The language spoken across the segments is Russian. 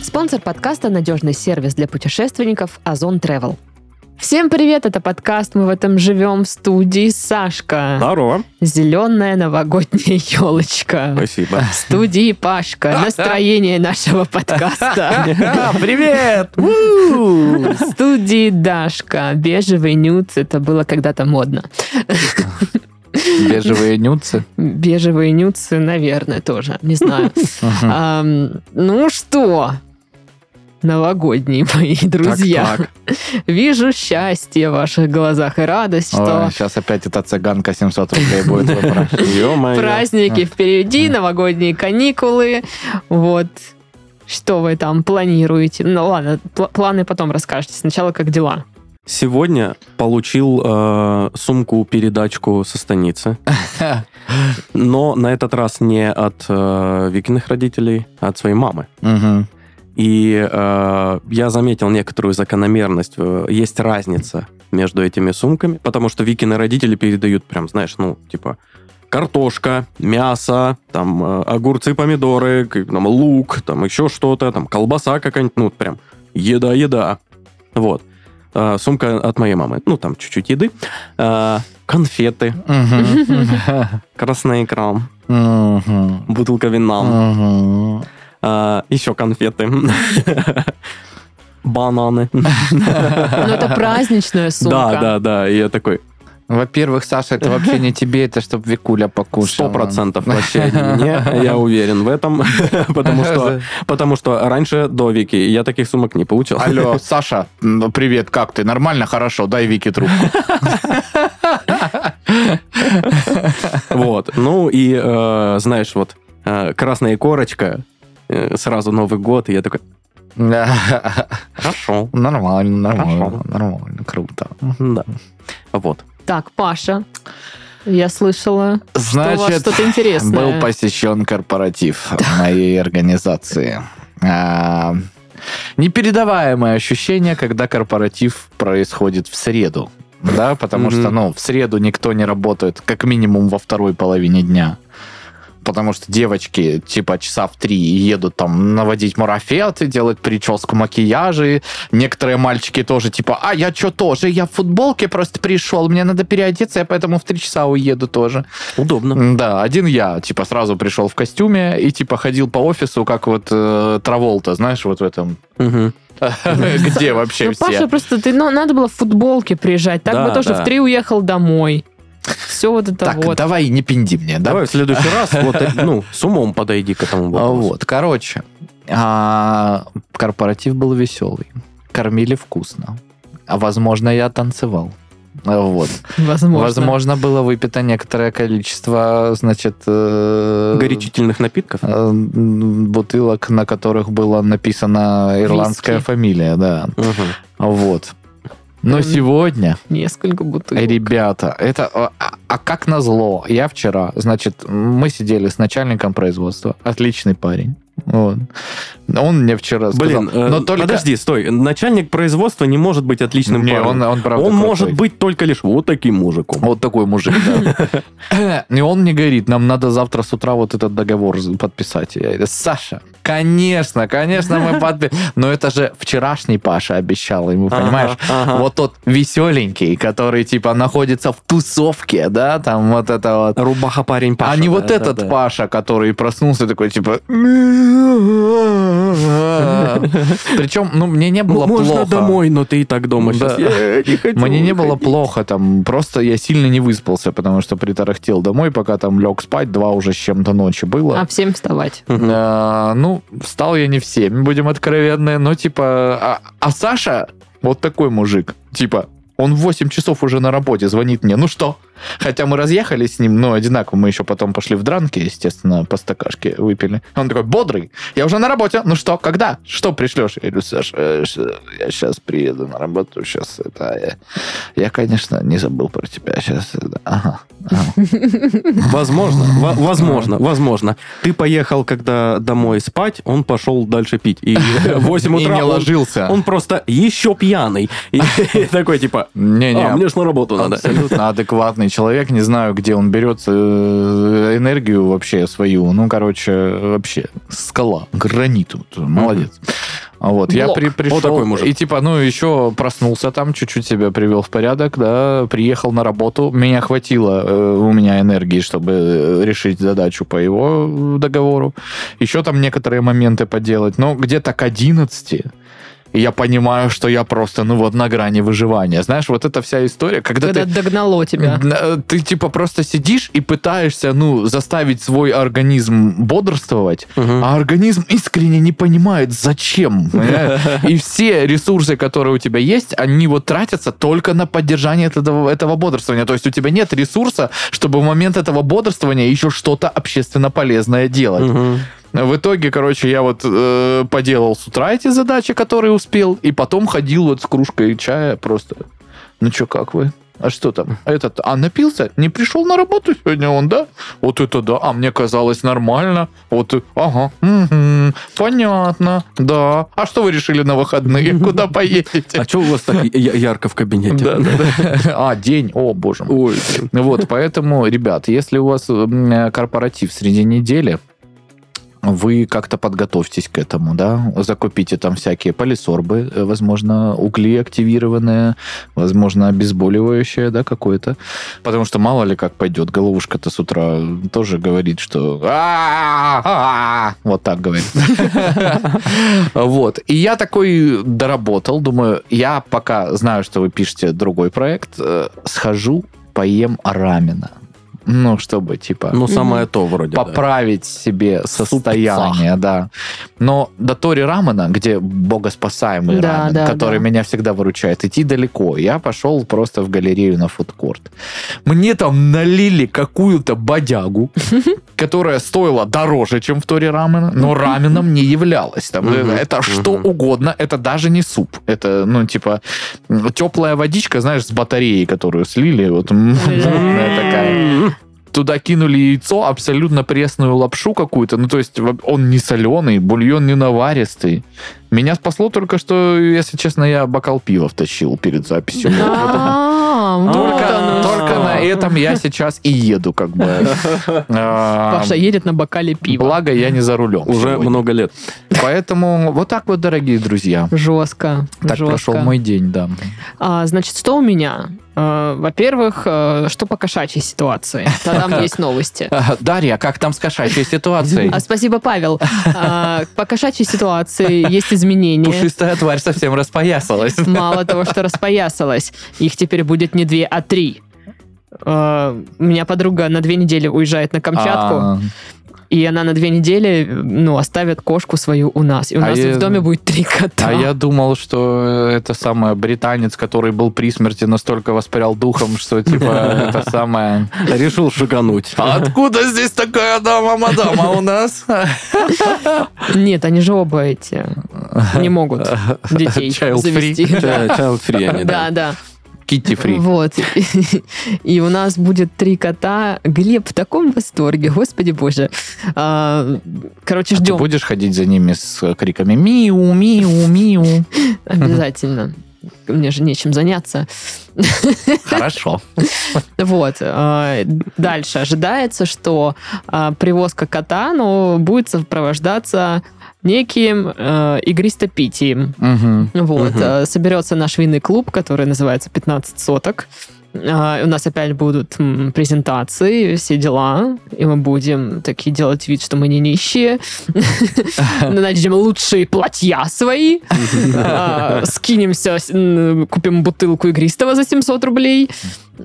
Спонсор подкаста – надежный сервис для путешественников «Озон Travel. Всем привет, это подкаст «Мы в этом живем» в студии Сашка. Здорово. Зеленая новогодняя елочка. Спасибо. В студии Пашка. Настроение нашего подкаста. Привет! В студии Дашка. Бежевый нюц. Это было когда-то модно. Бежевые нюцы. Бежевые нюцы, наверное, тоже. Не знаю. Ну что, новогодние мои друзья. Так, Вижу счастье в ваших глазах и радость, что сейчас опять эта цыганка 700 рублей будет праздники впереди, новогодние каникулы. Вот. Что вы там планируете? Ну ладно, пл- планы потом расскажете. Сначала как дела? Сегодня получил э, сумку-передачку со станицы. Но на этот раз не от э, Викиных родителей, а от своей мамы. Мгм. И э, я заметил некоторую закономерность. Э, Есть разница между этими сумками, потому что Викины родители передают прям, знаешь, ну, типа, картошка, мясо, там, э, огурцы, помидоры, там, лук, там, еще что-то, там, колбаса какая-нибудь, ну, прям, еда, еда. Вот. А, сумка от моей мамы. Ну, там, чуть-чуть еды. А, конфеты, красный экран, бутылка вина. А, еще конфеты. Бананы. Ну, это праздничная сумка. Да, да, да. И я такой, Во-первых, Саша, это вообще не тебе, это чтобы Викуля покушала. сто процентов вообще не мне, я уверен в этом, потому что, потому что раньше до Вики я таких сумок не получал. Алло, Саша, привет, как ты? Нормально? Хорошо, дай Вике трубку. Вот. Ну и, э, знаешь, вот э, красная корочка, сразу Новый год, и я такой, хорошо, Нормально, нормально, Хорошо. нормально, круто. да. Вот. Так, Паша, я слышала, что у вас Значит, что-то интересное. был посещен корпоратив моей организации. А, Непередаваемое ощущение, когда корпоратив происходит в среду. Да, потому Мгм. что, ну, в среду никто не работает, как минимум во второй половине дня. Потому что девочки, типа, часа в три едут там наводить марафеты, делать прическу, макияжи. Некоторые мальчики тоже, типа, а я что тоже? Я в футболке просто пришел, мне надо переодеться, я поэтому в три часа уеду тоже. Удобно. Да, один я, типа, сразу пришел в костюме и, типа, ходил по офису, как вот э, Траволта, знаешь, вот в этом. Мгм. Где вообще Ну, Паша, все? просто ты, ну, надо было в футболке приезжать. Так бы тоже в три уехал домой. Все вот это Так, вот. давай не пинди мне, да? Давай в следующий раз, вот, э, ну, с умом подойди к этому вопросу. Вот, короче, а, корпоратив был веселый. Кормили вкусно. А возможно, я танцевал. Вот. Возможно. Возможно, было выпито некоторое количество, значит... э, Горячительных напитков. э, бутылок, на которых была написана ирландская Виски. фамилия, да. Мгм. Вот. Но сегодня, Несколько бутылок. ребята, это... А, а как назло, я вчера, значит, мы сидели с начальником производства, отличный парень. Вот. Он мне вчера сказал... Блин, э, но только... подожди, стой. Начальник производства не может быть отличным Не, парнем. он, он, правда, Он крутой. может быть только лишь вот таким мужиком. Вот такой мужик, да. И он мне говорит, нам надо завтра с утра вот этот договор подписать. Я говорю, Саша, конечно, конечно, мы подпишем. Но это же вчерашний Паша обещал ему, Ага, понимаешь? ага. Вот тот веселенький, который типа находится в тусовке, да, там вот это вот. Рубаха парень Паша. а не да, вот этот да. Паша, который проснулся такой, типа... Причем, ну, мне не было М- Можно плохо. домой, но ты и так дома Да. сейчас. Я не хочу Мне не было плохо, там, просто я сильно не выспался, потому что притарахтел домой, пока там лег спать, два уже с чем-то ночи было. А в 7 вставать. А, ну, встал я не в 7, будем откровенны, но типа... А, а Саша вот такой мужик, типа, он в 8 часов уже на работе звонит мне, ну что, Хотя мы разъехались с ним, но одинаково. Мы еще потом пошли в дранки, естественно, по стакашке выпили. Он такой, бодрый. Я уже на работе. Ну что, когда? Что пришлешь? Я говорю, Саш, э, я сейчас приеду на работу. Сейчас это... Я, я, конечно, не забыл про тебя. Сейчас... Ага. ага. Возможно, во- возможно, возможно. Ты поехал, когда домой спать, он пошел дальше пить. И в 8 И утра не ложился. Он просто еще пьяный. И такой, типа, Не-не, а, мне ж на работу надо. Абсолютно адекватный человек. Не знаю, где он берет э, энергию вообще свою. Ну, короче, вообще скала, гранит. Вот, Молодец. А Вот, я Блок. при, пришел, Вот такой мужик. и типа, ну, еще проснулся там, чуть-чуть себя привел в порядок, да, приехал на работу, меня хватило э, у меня энергии, чтобы э, решить задачу по его договору, еще там некоторые моменты поделать, но где-то к 11 и я понимаю, что я просто, ну вот, на грани выживания. Знаешь, вот эта вся история, когда, Когда ты... догнало тебя. Н- Ты типа просто сидишь и пытаешься, ну, заставить свой организм бодрствовать, Мгм. а организм искренне не понимает, зачем. И все ресурсы, которые у тебя есть, они вот тратятся только на поддержание этого, этого бодрствования. То есть у тебя нет ресурса, чтобы в момент этого бодрствования еще что-то общественно полезное делать. В итоге, короче, я вот э, поделал с утра эти задачи, которые успел, и потом ходил вот с кружкой чая просто. Ну что, как вы? А что там? Этот, а напился? Не пришел на работу сегодня он, да? Вот это да. А мне казалось нормально. Вот, ага. мгм, понятно. Да. А что вы решили на выходные? Куда поедете? А что у вас так ярко в кабинете? Да, да, да. А, день. О, боже мой. Ой. Вот, поэтому, ребят, если у вас корпоратив среди недели, вы как-то подготовьтесь к этому, да, закупите там всякие полисорбы, э, возможно, угли активированные, возможно, обезболивающее, да, какое-то, потому что мало ли как пойдет, головушка-то с утра тоже говорит, что вот так говорит. Вот, и я такой доработал, думаю, я пока знаю, что вы пишете другой проект, э, схожу, поем рамена. Ну, чтобы, типа, Ну, самое то вроде. да. поправить себе состояние, да. Но до Тори Рамена, где богоспасаемый Да, рамен, да, который да. меня всегда выручает, идти далеко. Я пошел просто в галерею на фудкорт. Мне там налили какую-то бодягу, которая стоила дороже, чем в Тори Рамена, но раменом не являлась. Там, Мгм, Это что мгм. угодно, это даже не суп. Это, ну, типа, теплая водичка, знаешь, с батареей, которую слили, вот мутная такая туда кинули яйцо, абсолютно пресную лапшу какую-то. Ну, то есть он не соленый, бульон не наваристый. Меня спасло только, что, если честно, я бокал пива втащил перед записью. А, Только, на этом я сейчас и еду, как бы. А, Паша едет на бокале пива. Благо, я не за рулем. Уже много лет. Поэтому вот так вот, дорогие друзья. Жестко. Так прошел мой день, да. А, значит, что у меня? А, во-первых, э, что по кошачьей ситуации? Там есть новости. А, Дарья, как там с кошачьей ситуацией? А, спасибо, Павел. А, по кошачьей ситуации есть изменения. Пушистая тварь совсем распоясалась. Мало того, что распоясалась, их теперь будет не две, а три. У меня подруга на две недели уезжает на Камчатку, А, и она на две недели ну, оставит кошку свою у нас. И у А нас я- в доме будет три кота. А я думал, что это самое британец, который был при смерти, настолько воспарял духом, что типа это самое. Решил шагануть. А откуда здесь такая дама, мадама у нас? Нет, они же оба эти не могут детей завести. Child free они, Да, да. да. Китти фри. Вот. И у нас будет три кота. Глеб в таком восторге, господи боже. А, Короче, А ты ждем. будешь ходить за ними с криками «Миу, миу, миу»? Обязательно. Мне же нечем заняться. Хорошо. Вот. а, Дальше ожидается, что а, привозка кота ну, будет сопровождаться неким э, игристопитием. Мгм. Вот. Э, Соберется наш винный клуб, который называется 15 соток. А, У нас опять будут презентации, все дела, и мы будем такие делать вид, что мы не нищие. Наденем лучшие платья свои, а, скинемся, купим бутылку игристого за 700 рублей,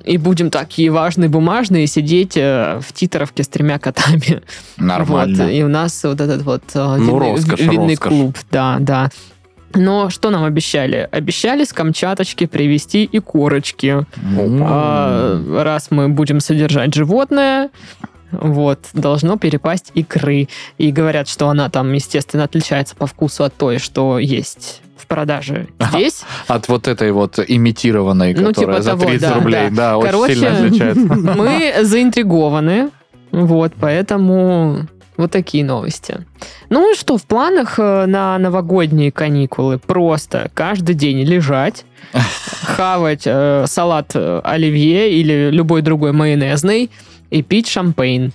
и будем такие важные, бумажные сидеть э, в титровке с тремя котами. Вот, Нормально. и у нас вот этот вот э, Ну, роскошь, роскошь. клуб, да, да. Но что нам обещали? Обещали с Камчаточки привезти и корочки. А, раз мы будем содержать животное, вот, должно перепасть икры. И говорят, что она там, естественно, отличается по вкусу от той, что есть в продаже здесь. От вот этой вот имитированной, Ну, которая типа за того, 30 да, рублей. да. Да, очень Короче, сильно отличается. Мы заинтригованы. Вот, поэтому вот такие новости. Ну и что, в планах э, на новогодние каникулы просто каждый день лежать, хавать э, салат э, оливье или любой другой майонезный и пить шампейн.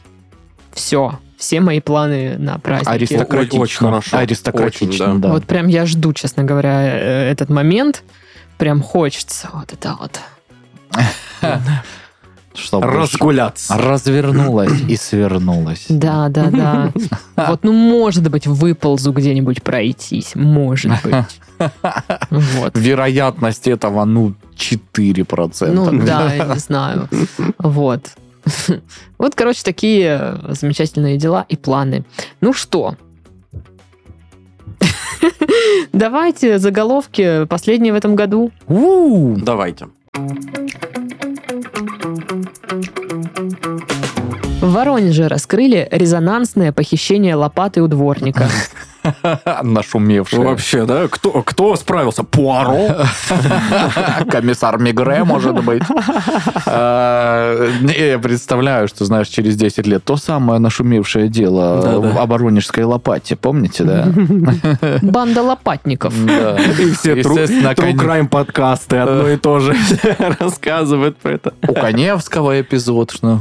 Все. Все мои планы на праздники. Аристократично. Очень хорошо. Аристократично, Очень, да. Вот прям я жду, честно говоря, э, этот момент. Прям хочется вот это вот. Чтобы Разгуляться. развернулась и свернулась. Да, да, да. Вот, ну, может быть, выползу где-нибудь пройтись. Может быть. Вот. Вероятность этого, ну, 4%. Ну, да, я не знаю. Вот. Вот, короче, такие замечательные дела и планы. Ну что? Давайте заголовки последние в этом году. У, Давайте. В Воронеже раскрыли резонансное похищение лопаты у дворника. Нашумевшая. Вообще, да? Кто, кто справился? Пуаро? Комиссар Мигре, может быть. А, не, Я представляю, что, знаешь, через 10 лет то самое нашумевшее дело Да-да. о Воронежской лопате, помните, да? Банда лопатников. И все True Crime подкасты одно и то же рассказывают про это. У Коневского эпизод. Что...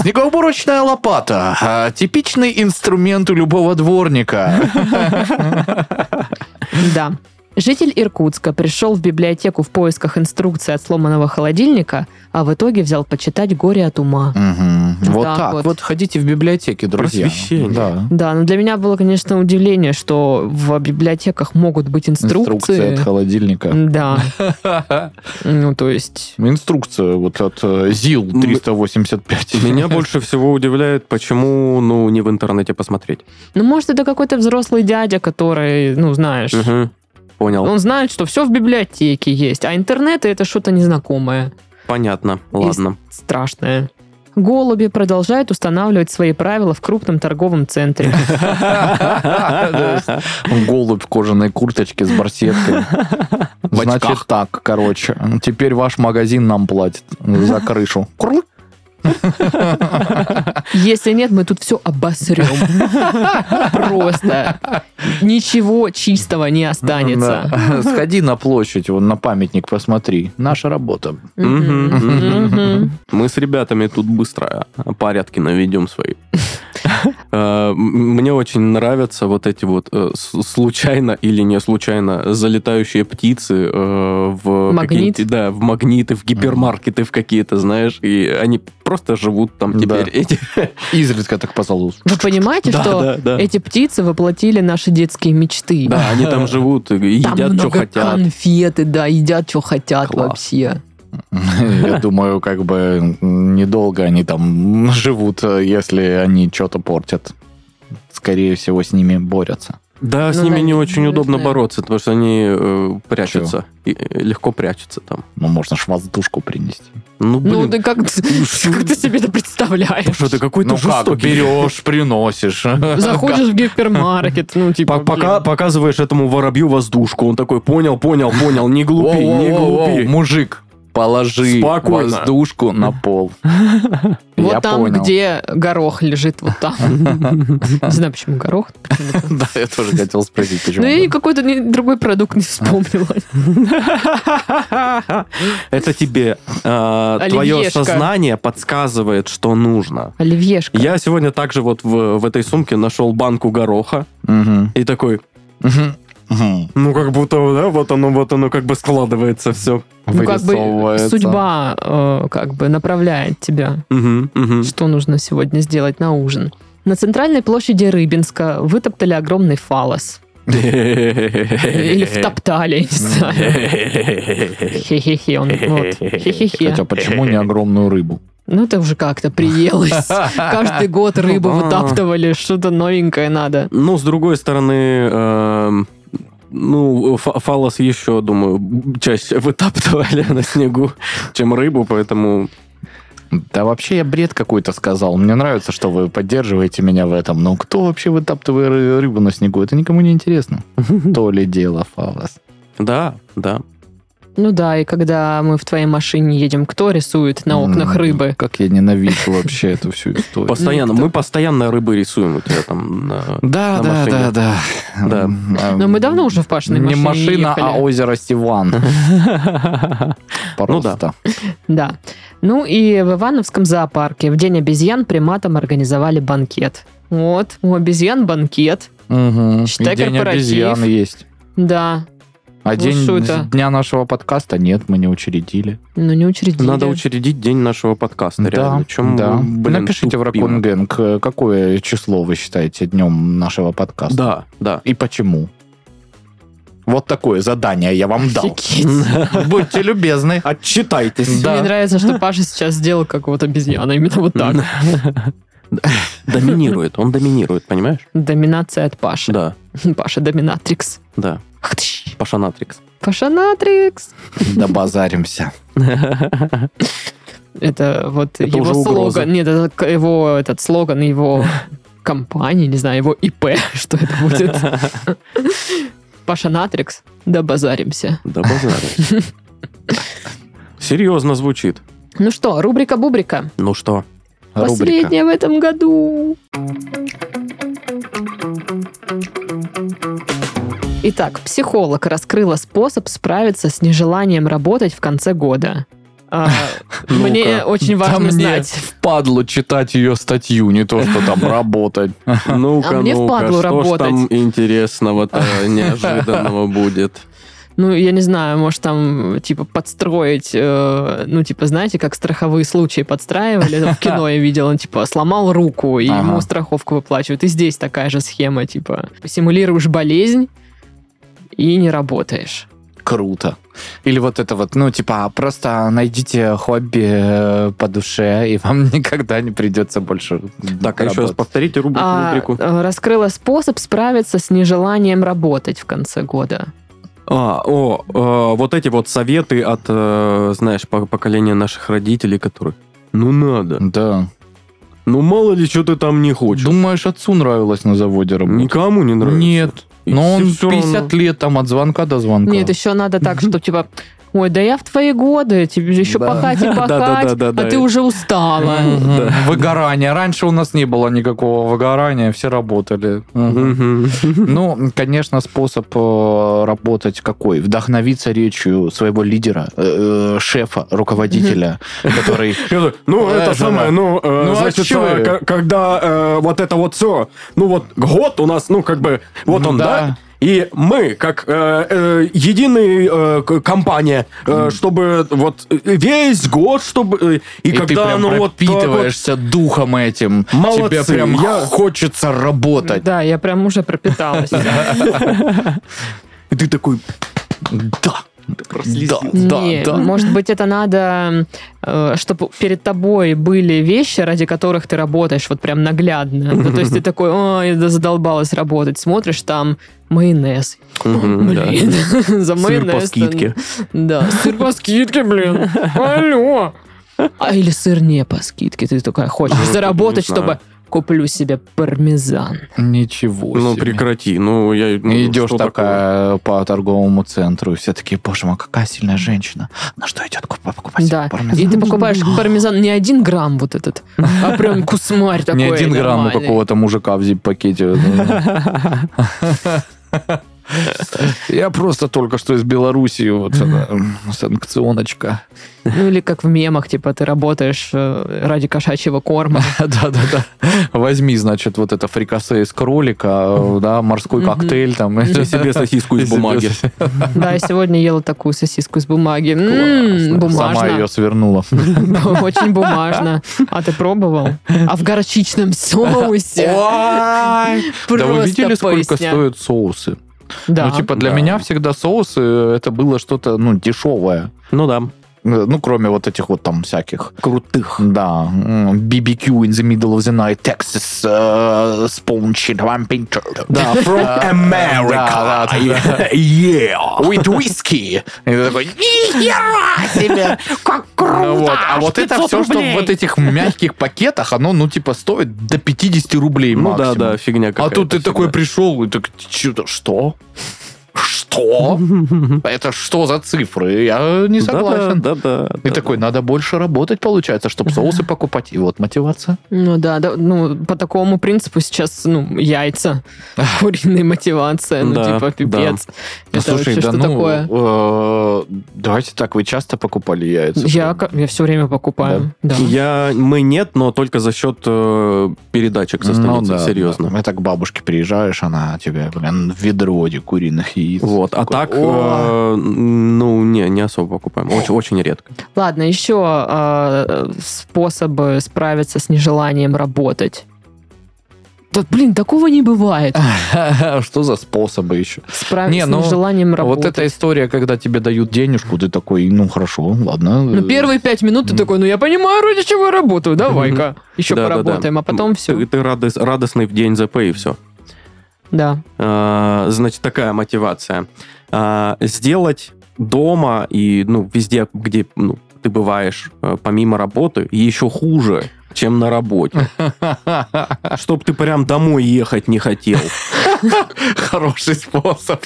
Снегоуборочная лопата. а, Типичный инструмент у любого дворника. Да. Житель Иркутска пришел в библиотеку в поисках инструкции от сломанного холодильника, а в итоге взял почитать «Горе от ума». Мгм. Вот так так. вот. Вот ходите в библиотеки, друзья. Просвещение. Да. Да, но для меня было, конечно, удивление, что в библиотеках могут быть Инструкция инструкции. от холодильника. Да. Ну, то есть... Инструкция вот от э, ЗИЛ Мы- 385. Меня больше всего удивляет, почему, ну, не в интернете посмотреть. Ну, может, это какой-то взрослый дядя, который, ну, знаешь. Понял. он знает, что все в библиотеке есть, а интернет это что-то незнакомое, Понятно. Ладно. страшное. Голуби продолжают устанавливать свои правила в крупном торговом центре. Голубь в кожаной курточке с барсеткой. Значит так, короче. Теперь ваш магазин нам платит за крышу. Если нет, мы тут все обосрем. Просто. Ничего чистого не останется. Сходи на площадь, вон на памятник посмотри. Наша работа. Мы с ребятами тут быстро порядки наведем свои. Э, Мне очень нравятся вот эти вот э, случайно или не случайно залетающие птицы э, в Магнит? какие-то- да, в магниты, в гипермаркеты, в какие-то, знаешь, и они просто живут там теперь. Да. Эти- Изредка так позовут. Вы понимаете, Да, что да, да. эти птицы воплотили наши детские мечты? Да, они там живут и Там едят, что много хотят. конфеты, да, едят, что хотят Класс. вообще. Я думаю, как бы недолго они там живут, если они что-то портят. Скорее всего, с ними борются. Да, с Ну, ними да, не очень удобно наверное. бороться, потому что они э, прячутся. И, э, легко прячутся там. Ну, можно ж воздушку принести. Ну, блин, Ну, ты как, как ты себе это представляешь? что ты какой-то Ну как, жестокий. берешь, приносишь. Заходишь в гипермаркет, ну, типа, По- Пока показываешь этому воробью воздушку, он такой, понял, понял, понял, не глупи, не глупи. Мужик, положи Спокойно. воздушку на пол. Вот Я там, понял. где горох лежит, вот там. Не знаю, почему горох. Да, я тоже хотел спросить, Ну, почему. я и какой-то другой продукт не вспомнила. Это тебе э, твое сознание подсказывает, что нужно. Оливьешка. Я сегодня также вот в, этой сумке нашел банку гороха и такой, Мгм. ну как будто, да, вот оно, вот оно как бы складывается все. Ну, как бы Вырисовывается. судьба э, как бы направляет тебя. что нужно сегодня сделать на ужин. На центральной площади Рыбинска вытоптали огромный фалос. Или втоптали, не знаю. Хе-хе-хе, он вот. Хе-хе-хе. Хотя почему не огромную рыбу? Ну, это уже как-то приелось. Каждый год рыбу вытаптывали, что-то новенькое надо. Ну, с другой стороны, эм, Ну, фа- фалос еще, думаю, чаще вытаптывали на снегу, чем рыбу, поэтому... Да вообще я бред какой-то сказал. Мне нравится, что вы поддерживаете меня в этом. Но кто вообще вытаптывает ры- рыбу на снегу? Это никому не интересно. То ли дело, Фалос. Да, да. Ну да, и когда мы в твоей машине едем, кто рисует на окнах рыбы? Как я ненавижу вообще эту всю историю. Постоянно. Ну, Мы постоянно рыбы рисуем у тебя там. на- Да, да, да, да. А, Но мы давно уже в Пашиной Не машине машина, а озеро Стиван. Просто. Да. Ну и в Ивановском зоопарке в День обезьян приматам организовали банкет. Вот, у обезьян банкет. Мгм. Считай, И день корпоратив. обезьян есть. Да. А Ну, день это? дня нашего подкаста нет, мы не учредили. Ну не учредили. Надо учредить день нашего подкаста, реально. Да, Чем да. мы, блин, Напишите в? Raccoon Gang, какое число вы считаете днем нашего подкаста. Да, да. И почему? Вот такое задание я вам дал. Будьте любезны. Отчитайтесь. Да. Мне нравится, что Паша сейчас сделал как вот обезьяна, именно вот так. Доминирует, он доминирует, понимаешь? Доминация от Паши. Да, Паша доминатрикс. да. Ах-тыщ. Паша Натрикс. Паша натрикс. Добазаримся. Это вот Это его угроза. слоган. Нет, это его этот слоган его компании, не знаю, его ИП, что это будет. Паша Натрикс, да базаримся. Да базарим. Серьезно звучит. Ну что, рубрика-бубрика. Ну что? Рубрика. Последняя в этом году. Итак, психолог раскрыла способ справиться с нежеланием работать в конце года. А, Ну-ка. Мне очень Да важно мне знать. впадло читать ее статью, не то, что там работать. Ну-ка, А мне ну-ка, впадло что работать. там интересного-то неожиданного будет? Ну, я не знаю, может там, типа, подстроить, э, ну, типа, знаете, как страховые случаи подстраивали, там в кино я видела, типа, сломал руку, и Ага. ему страховку выплачивают. И здесь такая же схема, типа, симулируешь болезнь и не работаешь. Круто. Или вот это вот, ну, типа, просто найдите хобби э, по душе, и вам никогда не придется больше Так, а еще раз повторите рубрику. А, рубрику. э, раскрыла способ справиться с нежеланием работать в конце года. А, о, э, вот эти вот советы от, э, знаешь, по- поколения наших родителей, которые, ну надо, Да. ну мало ли, что ты там не хочешь. Думаешь, отцу нравилось на заводе работать? Никому не нравится. Нет. Но он всё 50 равно. лет там от звонка до звонка. Нет, еще надо так, что, типа, ой, да я в твои годы, тебе еще Да. пахать и пахать, а ты уже устала. Выгорание. Раньше у нас не было никакого выгорания, все работали. Ну, конечно, способ э, работать какой? Вдохновиться речью своего лидера, э, э, шефа, руководителя, который... Ну, это самое, ну, Ну, а значит, когда вот это вот все, ну, вот год у нас, ну, как бы, вот Ну он, да. И мы, как э, э, единая э, компания, э, чтобы вот э, весь год, чтобы... э, и, И ты когда прям оно вот так вот- пропитываешься духом этим. Молодцы, Тебе прям я- хочется работать. Да, я прям уже пропиталась. И ты такой, Да. Прослезился. Да, Не, да. может быть, это надо, чтобы перед тобой были вещи, ради которых ты работаешь, вот прям наглядно. Ну, то есть ты такой, ой, да задолбалась работать. Смотришь, там майонез. Да. Блин, за Сыр майонез. по скидке. Да, сыр по скидке, блин. Алло. А или сыр не по скидке. Ты такая хочешь Ну, заработать, чтобы куплю себе пармезан. Ничего Ну, себе. прекрати. Ну, я... ну, идешь что такое? такая по торговому центру, и все такие, боже мой, какая сильная женщина. На что идет куп- покупать Да. пармезан? И ты покупаешь пармезан не один грамм вот этот, а прям кусмарь такой. Не один грамм у какого-то мужика в зип-пакете. Я просто только что из Белоруссии, вот м, санкционочка. Ну или как в мемах, типа ты работаешь э, ради кошачьего корма. Да-да-да. Возьми, значит, вот это фрикасе из кролика, да, морской коктейль там. И себе сосиску из бумаги. Да, я сегодня ела такую сосиску из бумаги. Сама ее свернула. Очень бумажно. А ты пробовал? А в горчичном соусе. Да вы видели, сколько стоят соусы? Да. Ну, типа, для Да. меня всегда соусы это было что-то, ну, дешевое. Ну да. Ну, кроме вот этих вот там всяких. Крутых. Да. BBQ in the middle of the night, Texas, uh, one pincher. Да, from America. да, да. Yeah. With whiskey. И ты такой, нихера себе, как круто! Ну вот. А вот это 500 все, что рублей. в вот этих мягких пакетах, оно, ну, типа, стоит до 50 рублей Ну да, максимум. да, фигня А какая-то тут ты всегда. такой пришел, и так, что? Что? Это что за цифры? Я не согласен. Да, да, да. И такой, надо больше работать, получается, чтобы соусы покупать. И вот мотивация. Ну да, да, ну по такому принципу сейчас, ну, яйца, куриная мотивация, ну типа пипец. Ну, Это слушай, вообще да что ну, такое? э, давайте так, вы часто покупали яйца? Я, все время покупаю. Я, мы нет, но только за счет э, передачек со Ну станицы, серьезно. Это к бабушке приезжаешь, она тебе, блин, ведро куриных яиц. Вот, а так, э, ну, не, не особо покупаем. Очень, очень редко. Ладно, еще э, способы справиться с нежеланием работать. Да, блин, такого не бывает. Что за способы еще? Справиться Не, с ну, нежеланием работать. Вот эта история, когда тебе дают денежку, ты такой, ну хорошо, ладно. Ну, первые пять минут ты такой, ну, я понимаю, ради чего я работаю, давай-ка. Еще Да-да-да. поработаем, а потом все. Ты, ты радос- радостный в день ЗП и все. Да. А, значит, такая мотивация. А, сделать дома и ну, везде, где ну, ты бываешь, э, помимо работы, еще хуже, чем на работе. Чтоб ты прям домой ехать не хотел. Хороший способ.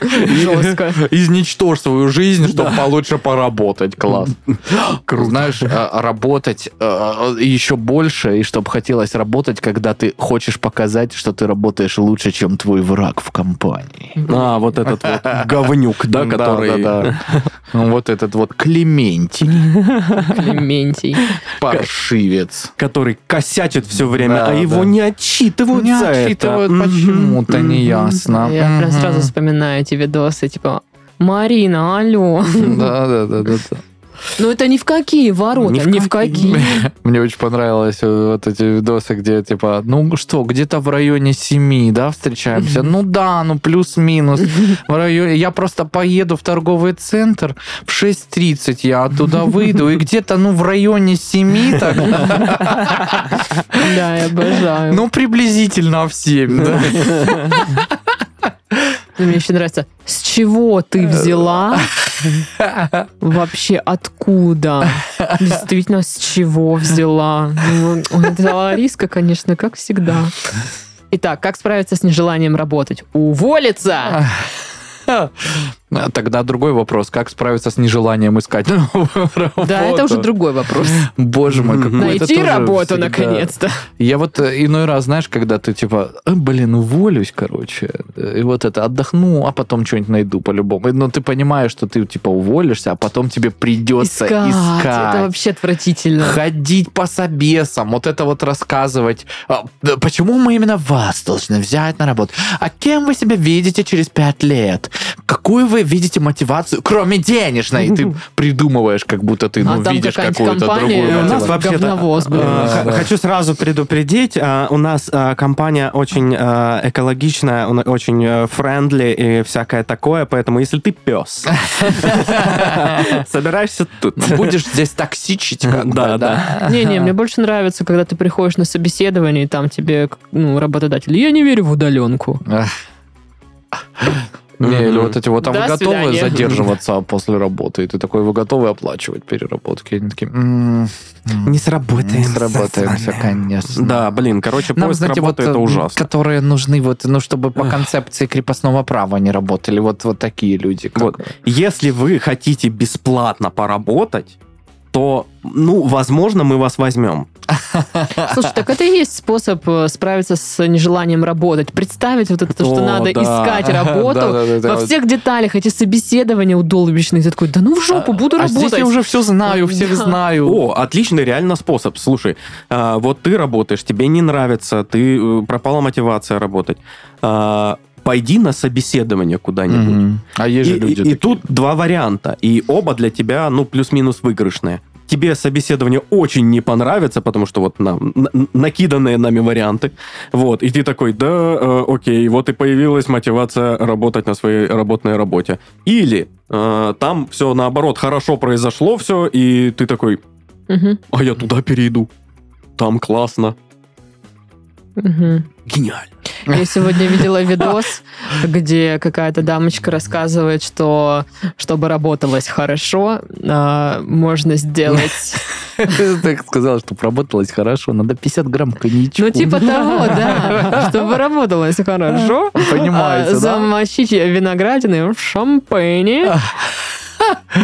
Жестко. Изничтожь свою жизнь, чтобы получше поработать. Класс. Круто. Знаешь, а, работать а, еще больше, и чтобы хотелось работать, когда ты хочешь показать, что ты работаешь лучше, чем твой враг в компании. А, вот этот вот говнюк, да, который... Ну, Вот этот вот Клементий, Клементий. Паршивец. который косячит все время, Да, а его да. не отчитывают Не за это. отчитывают Мгм, почему-то, мгм. неясно. Я прям Мгм. сразу вспоминаю эти видосы, типа, Марина, алло. Да, да, да, да. да. Ну это ни в какие ворота, Ни в ни в какие. Мне очень понравилось э, вот эти видосы, где типа, ну что, где-то в районе 7, да, встречаемся? Ну да, ну плюс-минус. В районе... Я просто поеду в торговый центр в 6.30, я оттуда выйду, и где-то, ну, в районе 7, так, Да, я обожаю. ну, приблизительно в 7, да. Мне еще нравится, с чего ты взяла? Вообще откуда? Действительно, с чего взяла? Ну, это Лариска, конечно, как всегда. Итак, как справиться с нежеланием работать? Уволиться! Тогда другой вопрос, как справиться с нежеланием искать новую работу? Да, это уже другой вопрос. Боже мой, какой Найти работу, всегда- наконец-то. Я вот э, иной раз, знаешь, когда ты типа, «Э, блин, уволюсь, короче, э, и вот это отдохну, а потом что-нибудь найду по-любому. Но ты понимаешь, что ты типа уволишься, а потом тебе придется Искать. искать. Это вообще отвратительно. Ходить по собесам, вот это вот рассказывать. А, Почему мы именно вас должны взять на работу? А кем вы себя видите через пять лет? Какую вы видите мотивацию, кроме денежной? И ты придумываешь, как будто ты ну, А видишь какую-то другую у нас блин. э. Хочу сразу предупредить, э, у нас э, компания очень э, экологичная, он- очень э, френдли и всякое такое, поэтому если ты пес, собираешься тут. Будешь здесь токсичить, как Да, да. Не-не, мне больше нравится, когда ты приходишь на собеседование, и там тебе, ну, работодатель, я не верю в удаленку. Не, или вот эти вот, а До вы готовы свидания. задерживаться после работы? И ты такой, вы готовы оплачивать переработки? Они такие, «М, Не сработаем. не сработаемся, конечно. Да, блин, короче, Нам, поиск знаете, вот, работы это э, ужасно. которые нужны, вот, ну, чтобы по концепции крепостного права не работали. Вот, вот такие люди. как- Вот. Если вы хотите бесплатно поработать, то, ну, возможно, мы вас возьмем. Слушай, так это и есть способ э, справиться с нежеланием работать. Представить вот это, что О, надо да. искать работу Да, да, да, да. во всех деталях, эти собеседования удолбищные. Ты такой, да ну в жопу, буду а работать. здесь я уже все знаю, всех Да. знаю. О, отличный реально способ. Слушай, а, вот ты работаешь, тебе не нравится, ты э, пропала мотивация работать. А, пойди на собеседование куда-нибудь. Мгм. А есть И, же люди и- и тут два варианта, и оба для тебя, ну, плюс-минус выигрышные. Тебе собеседование очень не понравится, потому что вот нам на- накиданные нами варианты, вот, и ты такой, да, э, окей, вот и появилась мотивация работать на своей работной работе. Или э, там все наоборот хорошо произошло все, и ты такой, Мгм, а я туда перейду, там классно, мгм. гениально. Я сегодня видела видос, где какая-то дамочка рассказывает, что чтобы работалось хорошо, а, можно сделать... Ты сказал, что работалось хорошо, надо 50 грамм коньячку. Ну, типа того, да. Чтобы работалось хорошо, Понимаете, а, замочить виноградины в шампейне.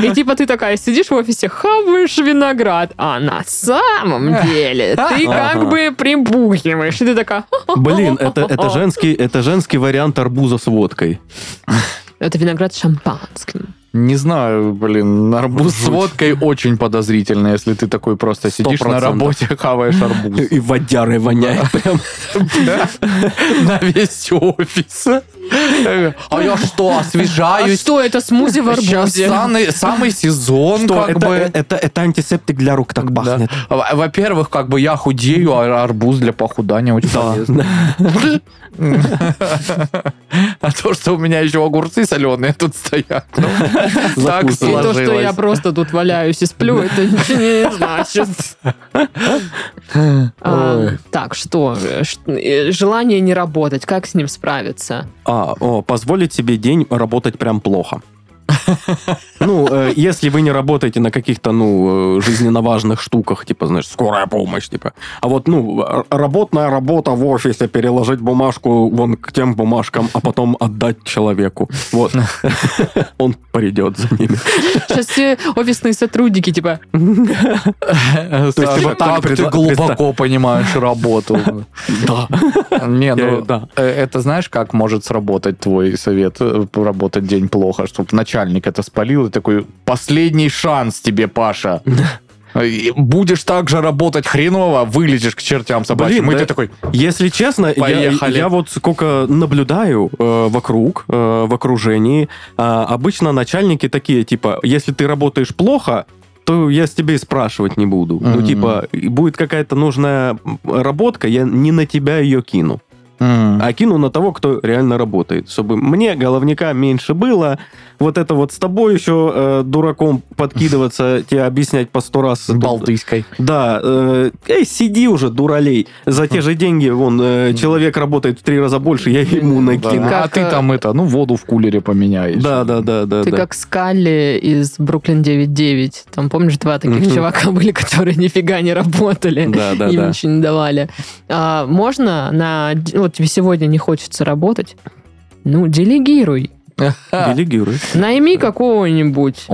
И типа ты такая сидишь в офисе, хаваешь виноград, а на самом деле ты как бы прибухиваешь. И ты такая... Блин, это, это, женский, это женский вариант арбуза с водкой. Это виноград с шампанским. Не знаю, блин, арбуз с Жуть. водкой очень подозрительно, если ты такой просто сидишь на 100%. работе, хаваешь арбуз. И водярой воняет прям. На весь офис. А я что, А освежаюсь? что это смузи в Сейчас арбузе? самый, сезон, Что, как это, бы. это, это антисептик для рук так пахнет. Во- Во-первых, как бы я худею, а арбуз для похудания очень полезно. А то, что у меня еще огурцы соленые тут стоят. ну, Так И то, что я просто тут валяюсь и сплю, это ничего не значит. А. Так, что? Ш- э, Желание не работать, как с ним справиться? А, о, позволить себе день работать прям плохо. Ну, э, если вы не работаете на каких-то, ну, э, жизненно важных штуках, типа, знаешь, скорая помощь, типа. А вот, ну, р- работная работа в офисе, переложить бумажку вон к тем бумажкам, а потом отдать человеку. Вот. Он придет за ними. Сейчас все офисные сотрудники, типа, Саша, ты вот так как ты глубоко понимаешь работу. Да. Не, ну, да. э, это знаешь, как может сработать твой совет, э, работать день плохо, чтобы начальник это спалил и такой, последний шанс тебе, Паша. Будешь так же работать хреново, вылетишь к чертям собачьим. Блин, и да- ты такой, Если честно, я, Поехали. я вот сколько наблюдаю э, вокруг, э, в окружении, а, обычно начальники такие, типа, если ты работаешь плохо, то я с тебя и спрашивать не буду. Ну, Мгм. типа, будет какая-то нужная работка, я не на тебя ее кину, «М, а кину на того, кто реально работает. Чтобы мне, головника, меньше было, вот это вот с тобой еще э, дураком подкидываться, тебе объяснять по сто раз. Балтийской. Да, э, эй, сиди уже, дуралей. За те же деньги, вон, э, человек работает в три раза больше, я ему накину. Да. А ты э, там это, ну, воду в кулере поменяешь. Да, да, да, да. ты да. как Скалли из Бруклин 9.9. Там, помнишь, два таких чувака были, которые нифига не работали. Да, да, Им да. ничего не давали. А, можно на... Вот тебе сегодня не хочется работать, ну, делегируй. Делегируй. Найми какого-нибудь.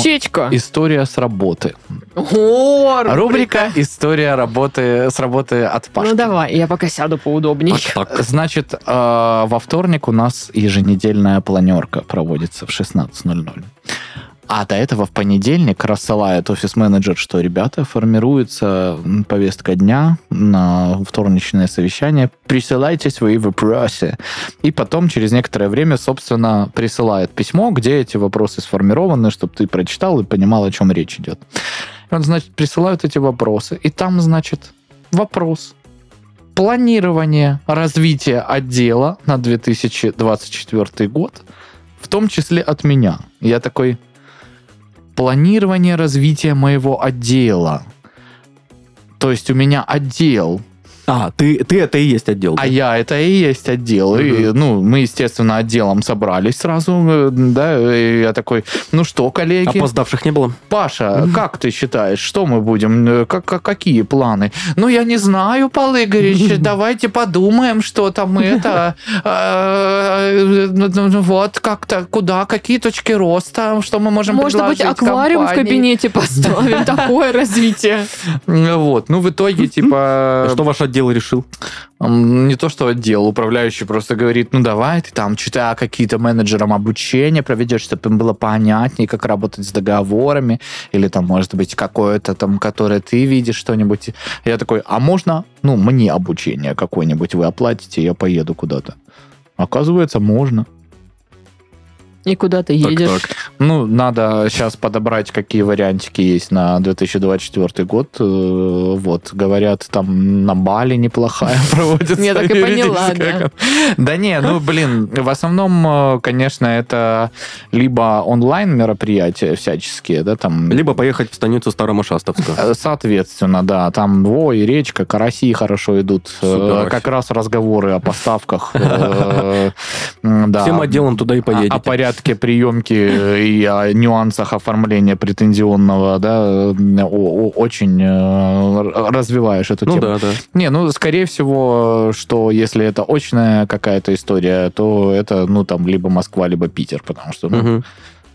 Чечка. История с работы. О, Рубрика «История работы с работы от Пашки». Ну давай, я пока сяду поудобнее. Значит, э, во вторник у нас еженедельная планерка проводится в 16.00. А до этого в понедельник рассылает офис-менеджер, что, ребята, формируется повестка дня на вторничное совещание, присылайте свои вопросы. И потом, через некоторое время, собственно, присылает письмо, где эти вопросы сформированы, чтобы ты прочитал и понимал, о чем речь идет. И он, значит, присылают эти вопросы. И там, значит, вопрос планирование развития отдела на 2024 год, в том числе от меня. Я такой, планирование развития моего отдела. То есть у меня отдел, А, ты, ты это и есть отдел. а да? я это и есть отдел. И, Мгм. ну, мы, естественно, отделом собрались сразу, э, да, и я такой, ну что, коллеги, Опоздавших не было? Паша, как ты считаешь, что мы будем, э, как, как- какие планы? Ну, я не знаю, Павел Игоревич, давайте подумаем, что там это, э, ну, ну, вот, как-то, куда, какие точки роста, что мы можем Может быть, аквариум в кабинете поставим? Такое развитие. Вот, ну, в итоге, типа... Что ваш отдел решил? Не то, что отдел, управляющий просто говорит, ну давай ты там что-то какие-то менеджерам обучения проведешь, чтобы им было понятнее, как работать с договорами, или там, может быть, какое-то там, которое ты видишь что-нибудь. Я такой, а можно, ну, мне обучение какое-нибудь вы оплатите, я поеду куда-то. Оказывается, можно. И куда ты едешь? Так, так. Ну, надо сейчас подобрать, какие вариантики есть на 2024 год. Э, Вот, говорят, там на Бали неплохая проводится. Я так и поняла, да. Да не, ну, блин, в основном, э, конечно, это либо онлайн мероприятия всяческие, да, там... Либо поехать в станицу Старомошастовскую. Э, Соответственно, да, там ой, речка, караси хорошо идут. Супер Э. Как раз разговоры о поставках. Всем отделом туда и поедете. о порядке приемки и о нюансах оформления претензионного, да, очень э, развиваешь эту Ну тему. да, да. Не, ну, скорее всего, что если это очная какая-то история, то это, ну, там, либо Москва, либо Питер, потому что, ну, Мгм.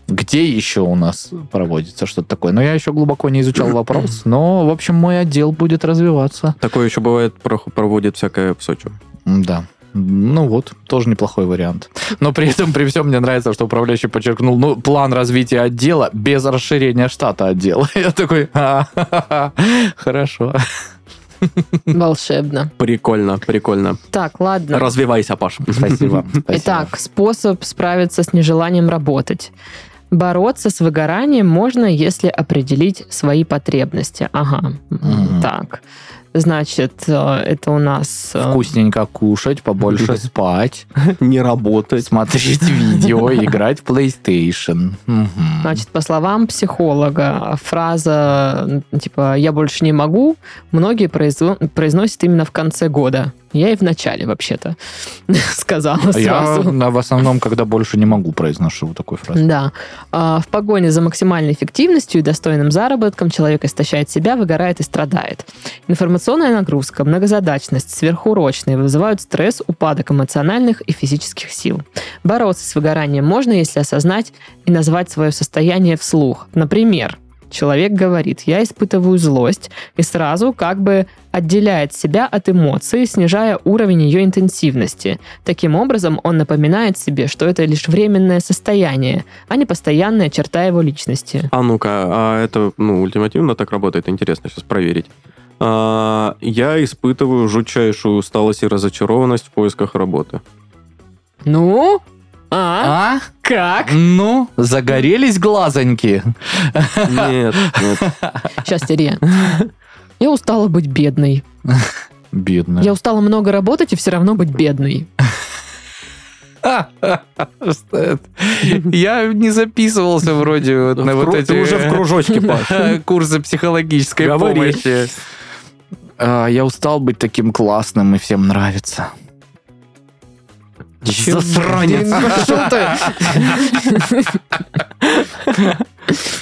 где еще у нас проводится что-то такое? Но я еще глубоко не изучал вопрос, но, в общем, мой отдел будет развиваться. Такое еще бывает, про- проводит всякое в Сочи. Да. Ну вот, тоже неплохой вариант. Но при этом, при всем, мне нравится, что управляющий подчеркнул, ну, план развития отдела без расширения штата отдела. Я такой, «А, хорошо. Волшебно. Прикольно, прикольно. Так, ладно. Развивайся, Паш. Спасибо. Итак, способ справиться с нежеланием работать. Бороться с выгоранием можно, если определить свои потребности. Ага. Мгм. Так. Значит, э, это у нас... э, Вкусненько кушать, побольше спать, Не работать. смотреть видео, играть в PlayStation. Значит, по словам психолога, фраза типа «я больше не могу» многие произносят именно в конце года. Я и в начале, вообще-то, сказала Я сразу. на- в основном, когда больше не могу, произношу такой фразу. Да. А, В погоне за максимальной эффективностью и достойным заработком человек истощает себя, выгорает и страдает. Информационная нагрузка, многозадачность, сверхурочные вызывают стресс, упадок эмоциональных и физических сил. Бороться с выгоранием можно, если осознать и назвать свое состояние вслух. Например, человек говорит, я испытываю злость, и сразу как бы отделяет себя от эмоций, снижая уровень ее интенсивности. Таким образом, он напоминает себе, что это лишь временное состояние, а не постоянная черта его личности. А ну-ка, а это, ну, ультимативно так работает? Интересно сейчас проверить. А, я испытываю жутчайшую усталость и разочарованность в поисках работы. Ну? А? А? Как? Ну, загорелись глазоньки. Нет, нет. Сейчас, Терия. Я устала быть бедной. Бедная. Я устала много работать и все равно быть бедной. Что это? Я не записывался вроде вот на вот кру- эти Ты уже в кружочке, Паш. курсы психологической Говори. помощи. А, Я устал быть таким классным и всем нравится. Засранец. блин, пошёл ты.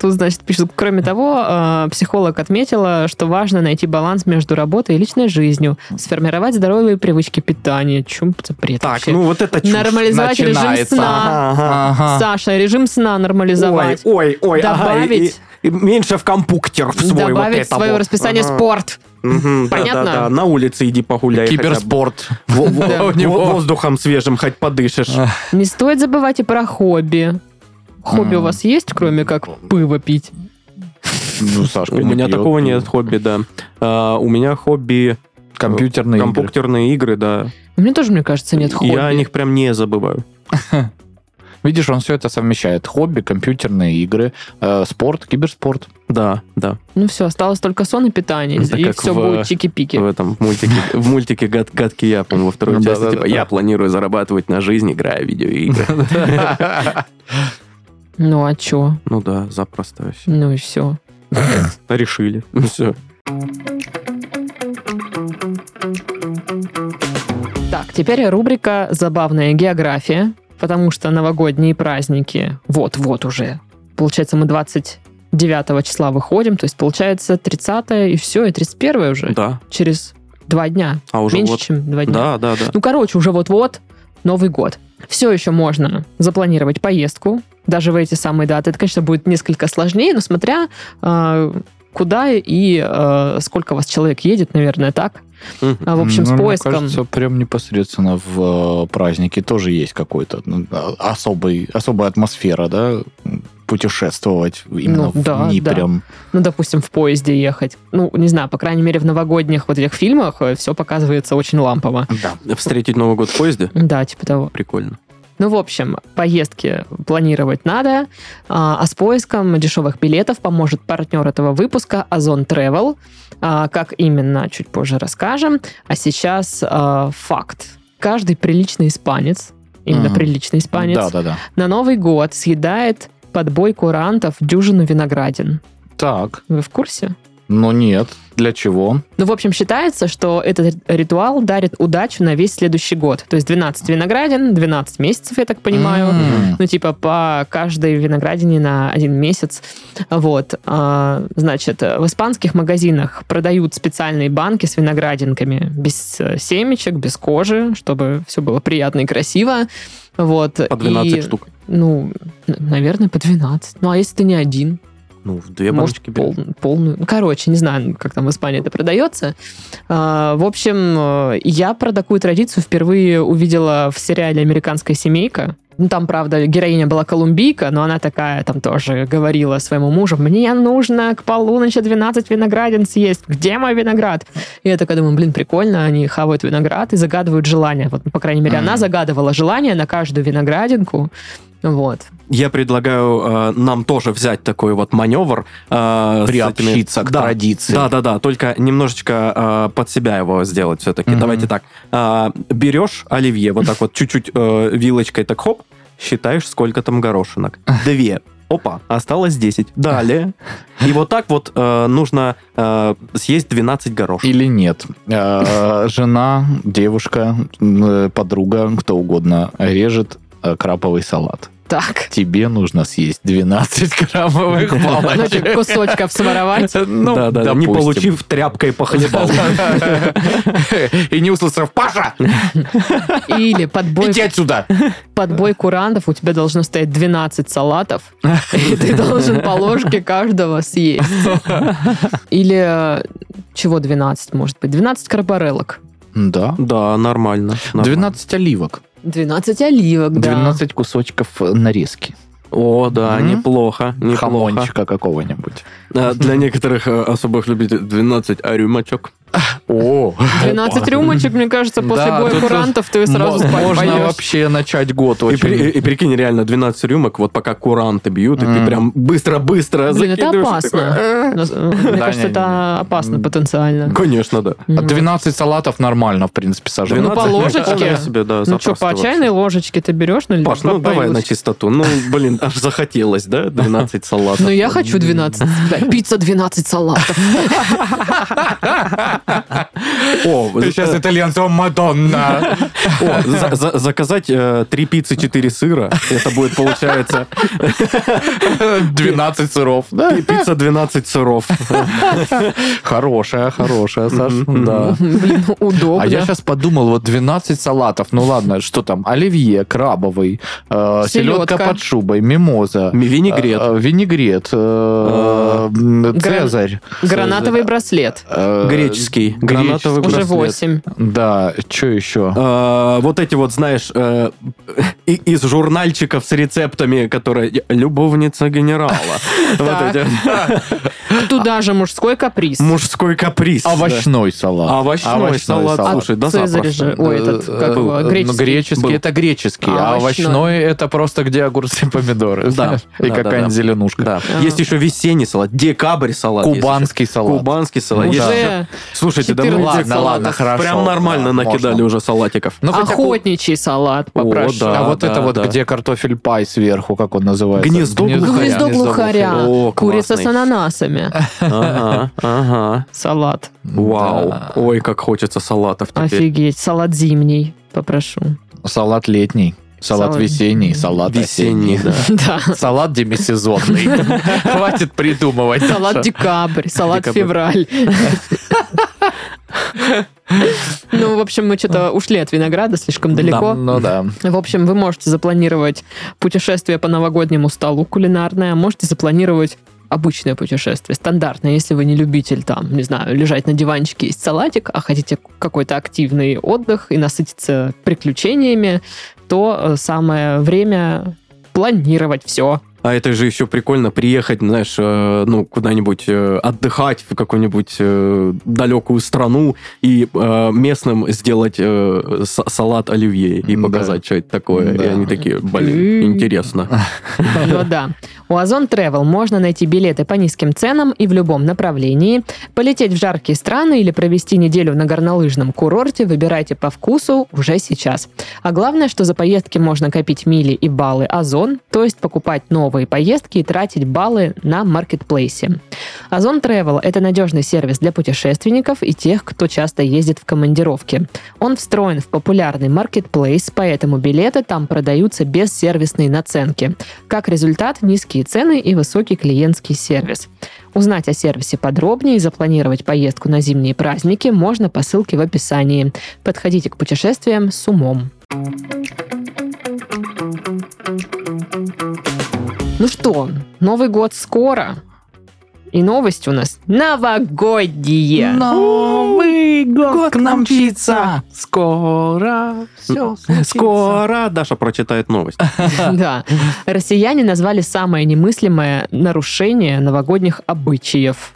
Тут, значит, пишут, кроме того, э, психолог отметила, что важно найти баланс между работой и личной жизнью, сформировать здоровые привычки питания. Чем это бред Так, вообще? ну вот это чушь. Нормализовать режим начинается. сна. Ага. Ага. Саша, режим сна нормализовать. Ой, ой, ой, ага, и- Добавить. и- меньше в компуктер в свой вот Добавить в это свое вот. расписание Ага. спорт. Да, Понятно? Да, да, на улице иди погуляй. Киберспорт. Да. Воздухом свежим хоть подышишь. Не стоит забывать и про хобби. Хобби у вас есть, кроме как пиво пить? Ну, Сашка У меня такого нет хобби, да. А, У меня хобби Компьютерные игры. компьютерные игры, да. У меня тоже, мне кажется, нет хобби. Я о них прям не забываю. Видишь, он все это совмещает. Хобби, компьютерные игры, э, спорт, киберспорт. Да, да. Ну все, осталось только сон и питание, Это и как все в- будет чики-пики. В этом мультике, в мультике «Гад- «Гадкий я», по-моему, во второй части, типа, я планирую зарабатывать на жизнь, играя в видеоигры. Ну а чё? Ну да, запросто вообще. Ну и все. Решили. Все. Так, теперь рубрика «Забавная география», потому что новогодние праздники вот-вот уже. Получается, мы 29 числа выходим, то есть получается 30 и все, и 31 уже. Да. Через два дня. А уже Меньше, вот. чем два дня. Да, да, да. Ну, короче, уже вот-вот Новый год. Все еще можно запланировать поездку, даже в эти самые даты. Это, конечно, будет несколько сложнее, но смотря э, куда и э, сколько вас человек едет, наверное, так. А, в общем, с Ну, мне поиском... кажется, прям непосредственно в э, празднике тоже есть какой-то ну, особый, особая атмосфера, да, путешествовать именно Ну, в да, дни да. прям. ну, допустим, в поезде ехать. Ну, не знаю, по крайней мере, в новогодних вот этих фильмах все показывается очень лампово. Да. Встретить Новый год в поезде? Да, типа того. Прикольно. Ну, в общем, поездки планировать надо, а, а с поиском дешевых билетов поможет партнер этого выпуска Озон Travel. А, Как именно, чуть позже расскажем. А сейчас а, факт. Каждый приличный испанец, именно Мгм. приличный испанец, Да, да, да. на Новый год съедает под бой курантов дюжину виноградин. Так. Вы в курсе? Ну нет. Для чего? Ну, в общем, считается, что этот ритуал дарит удачу на весь следующий год. То есть 12 виноградин, 12 месяцев, я так понимаю. М. Ну, типа, по каждой виноградине на один месяц. Вот. А, Значит, в испанских магазинах продают специальные банки с виноградинками без э, семечек, без кожи, чтобы все было приятно и красиво. Вот. По 12 И, штук. Ну, наверное, по 12. Ну, а если ты не один? Ну, в две Может, баночки пол- полную. Ну, короче, не знаю, как там в Испании это продается. А, В общем, э, я про такую традицию впервые увидела в сериале «Американская семейка». Ну, там, правда, героиня была колумбийка, но она такая там тоже говорила своему мужу, мне нужно к полуночи 12 виноградин съесть. Где мой виноград? И я такая думаю, блин, прикольно, они хавают виноград и загадывают желание. Вот, ну, по крайней мере, она Мгм. загадывала желание на каждую виноградинку. Вот. Я предлагаю э, нам тоже взять такой вот маневр. э, Приобщиться этими- к Да. традиции. Да, да, да, только немножечко э, под себя его сделать все-таки. Мгм. Давайте так. Э, берешь оливье, вот так вот чуть-чуть э, вилочкой так хоп, считаешь, сколько там горошинок. Две. Опа, осталось 10. Далее. И вот так вот э, нужно э, съесть 12 горошек. Или нет. Э, Жена, девушка, э, подруга, кто угодно режет э, краповый салат. Так. Тебе нужно съесть 12 крабовых Ну, палочек. кусочков своровать. Ну, да, да, да, не получив тряпкой по хлебалу. И не услышав, Паша, Или подбой, иди отсюда. подбой курантов, у тебя должно стоять 12 салатов, и ты должен по ложке каждого съесть. Или э, чего 12 может быть? 12 карборелок. Да. Да, нормально. нормально. 12 оливок. 12 оливок, да. 12 кусочков нарезки. О, да, М? неплохо, неплохо. Хамончика какого-нибудь. А, Для некоторых э, особых любителей 12 рюмочек. О, 12 рюмочек, мне кажется, после Да, боя курантов ты сразу спать Можно пойдешь. вообще начать год И, очень... при- и прикинь, реально, 12 рюмок, вот пока куранты бьют, и ты прям быстро-быстро Блин, это и опасно. «Э». Э, Мне кажется, это опасно потенциально. Конечно, да. Ну, А 12 салатов нормально, в принципе, сожрать. Ну, по 12 ложечке. вполне себе, да, Ну что, по чайной ложечке ты берешь? Ну, или Паш, ну давай на чистоту. Ну, блин, аж захотелось, да, 12 салатов. Ну, я хочу 12. Да, Пицца 12 салатов. Э, итальянцам Мадонна. заказать э, три пиццы, 4 сыра. Это будет, получается, 12 сыров. Пицца 12 сыров. Хорошая, хорошая, Саш. Мгм. Да. Блин, удобно. А я сейчас подумал, вот 12 салатов, ну ладно, что там, оливье, крабовый, э, селедка под шубой, мимоза, Ми- Винегрет. э, винегрет, цезарь. Гранатовый браслет. э, Греческий. Гранатовый Уже. 8. Да, что еще? Э, вот эти вот, знаешь, э, и- из журнальчиков с рецептами, которые любовница генерала. Вот эти. Туда же мужской каприз. Мужской каприз. да. Овощной салат. Овощной салат. А Слушай, да Цезарь запросто. же, ой, этот, Э, как э, его, ну, греческий. греческий Был. это греческий, А а овощной? овощной это просто где огурцы и помидоры. Да, знаешь, И да, какая-нибудь да, зеленушка. Да. А. Есть еще весенний салат, декабрь салат. есть Кубанский еще. салат. Кубанский салат. Есть еще- Уже Слушайте, да мы 14 этих Ладно, ладно, салатов хорошо. прям нормально Да, накидали можно. уже салатиков. Ну, хотя ку- охотничий салат О, попрошу. да. А вот это вот, да. где картофель пай сверху, как он называется? Гнездо глухаря. Гнездо глухаря. О, Курица классный. с ананасами. Ага, ага. Салат. Вау. Да. Ой, как хочется салатов теперь. Офигеть. Салат зимний. Попрошу. Салат летний, салат Салат- весенний, салат Весенний, осенний. да. Да. Салат демисезонный. Хватит придумывать. Салат декабрь, салат Декабрь. февраль. Ну, в общем, мы что-то ушли от винограда слишком далеко. Ну да. В общем, вы можете запланировать путешествие по новогоднему столу кулинарное, можете запланировать обычное путешествие, стандартное, если вы не любитель там, не знаю, лежать на диванчике есть салатик, а хотите какой-то активный отдых и насытиться приключениями, то э, самое время планировать все. А это же еще прикольно приехать, знаешь, э, ну, куда-нибудь э, отдыхать в какую-нибудь э, далекую страну и э, местным сделать э, с- салат оливье и Да. показать, что это такое. И Да. они такие, блин, интересно. Ну да. У Озон Travel можно найти билеты по низким ценам и в любом направлении, полететь в жаркие страны или провести неделю на горнолыжном курорте, выбирайте по вкусу уже сейчас. А главное, что за поездки можно копить мили и баллы Озон, то есть покупать новые поездки и тратить баллы на маркетплейсе. Озон Travel – это надежный сервис для путешественников и тех, кто часто ездит в командировке. Он встроен в популярный маркетплейс, поэтому билеты там продаются без сервисной наценки. Как результат, низкие цены и высокий клиентский сервис. Узнать о сервисе подробнее и запланировать поездку на зимние праздники можно по ссылке в описании. Подходите к путешествиям с умом. Ну что, Новый год скоро. И новость у нас новогодняя. Новый год к нам мчится. Скоро все Скоро Даша прочитает новость. Да. Россияне назвали самое немыслимое нарушение новогодних обычаев.